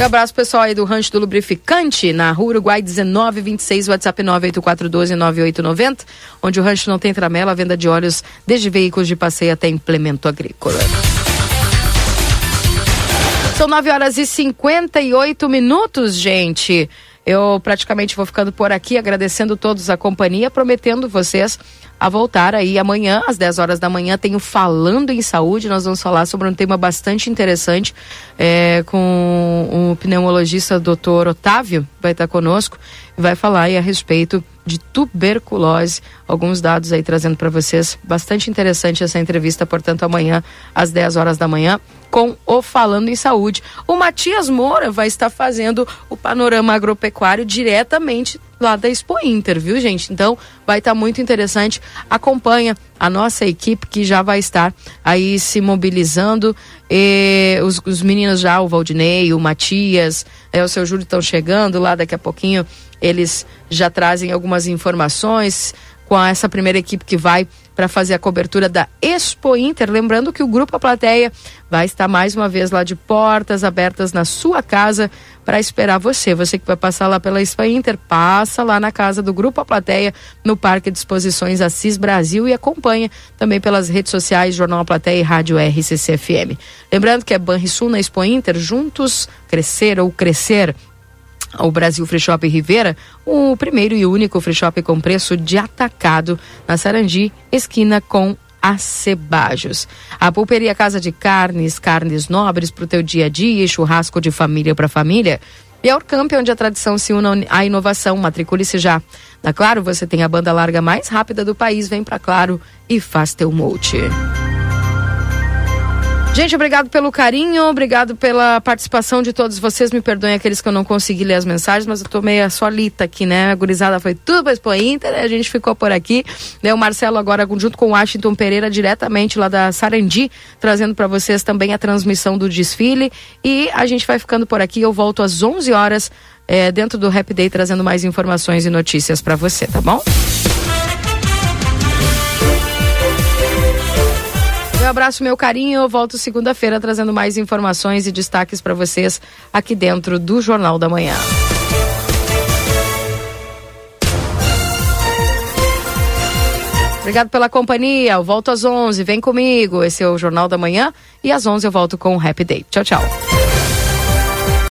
Um abraço pessoal aí do Rancho do Lubrificante, na Rua Uruguai 1926, WhatsApp 984129890, onde o rancho não tem tramela, venda de óleos desde veículos de passeio até implemento agrícola. São 9 horas e 58 minutos, gente. Eu praticamente vou ficando por aqui, agradecendo todos a companhia, prometendo vocês a voltar aí amanhã, às 10 horas da manhã, tenho Falando em Saúde. Nós vamos falar sobre um tema bastante interessante é, com o pneumologista doutor Otávio, vai estar conosco, vai falar aí a respeito de tuberculose. Alguns dados aí trazendo para vocês. Bastante interessante essa entrevista, portanto, amanhã, às 10 horas da manhã, com o Falando em Saúde. O Matias Moura vai estar fazendo o panorama agropecuário diretamente lá da Expo Inter, viu, gente? Então, vai estar muito interessante. Acompanha a nossa equipe que já vai estar aí se mobilizando. E os, os meninos já, o Valdinei, o Matias, é, o seu Júlio estão chegando lá daqui a pouquinho. Eles já trazem algumas informações com essa primeira equipe que vai para fazer a cobertura da Expo Inter. Lembrando que o Grupo A Plateia vai estar mais uma vez lá de portas abertas na sua casa para esperar você. Você que vai passar lá pela Expo Inter, passa lá na casa do Grupo A Plateia, no Parque de Exposições Assis Brasil e acompanha também pelas redes sociais Jornal A Plateia e Rádio RCCFM. Lembrando que é Banrisul na Expo Inter, juntos crescer ou crescer o Brasil Free Shop Rivera, o primeiro e único free shop com preço de atacado na Sarandi, esquina com Acebajos. A Pulperia Casa de Carnes, carnes nobres para o teu dia a dia, churrasco de família para família. E a Orcamp, onde a tradição se une à inovação. Matricule-se já. Na Claro, você tem a banda larga mais rápida do país. Vem para Claro e faz teu multi. Gente, obrigado pelo carinho, obrigado pela participação de todos vocês. Me perdoem aqueles que eu não consegui ler as mensagens, mas eu tô meio solita aqui, né? A gurizada foi tudo para Expo Inter, a gente ficou por aqui. Né? O Marcelo agora junto com o Washington Pereira, diretamente lá da Sarandi, trazendo para vocês também a transmissão do desfile. E a gente vai ficando por aqui. Eu volto às 11 horas é, dentro do Happy Day, trazendo mais informações e notícias para você, tá bom? Abraço, meu carinho. Eu volto segunda-feira trazendo mais informações e destaques para vocês aqui dentro do Jornal da Manhã. Obrigado pela companhia. Eu volto às 11. Vem comigo. Esse é o Jornal da Manhã. E às 11 eu volto com o Happy Day. Tchau, tchau.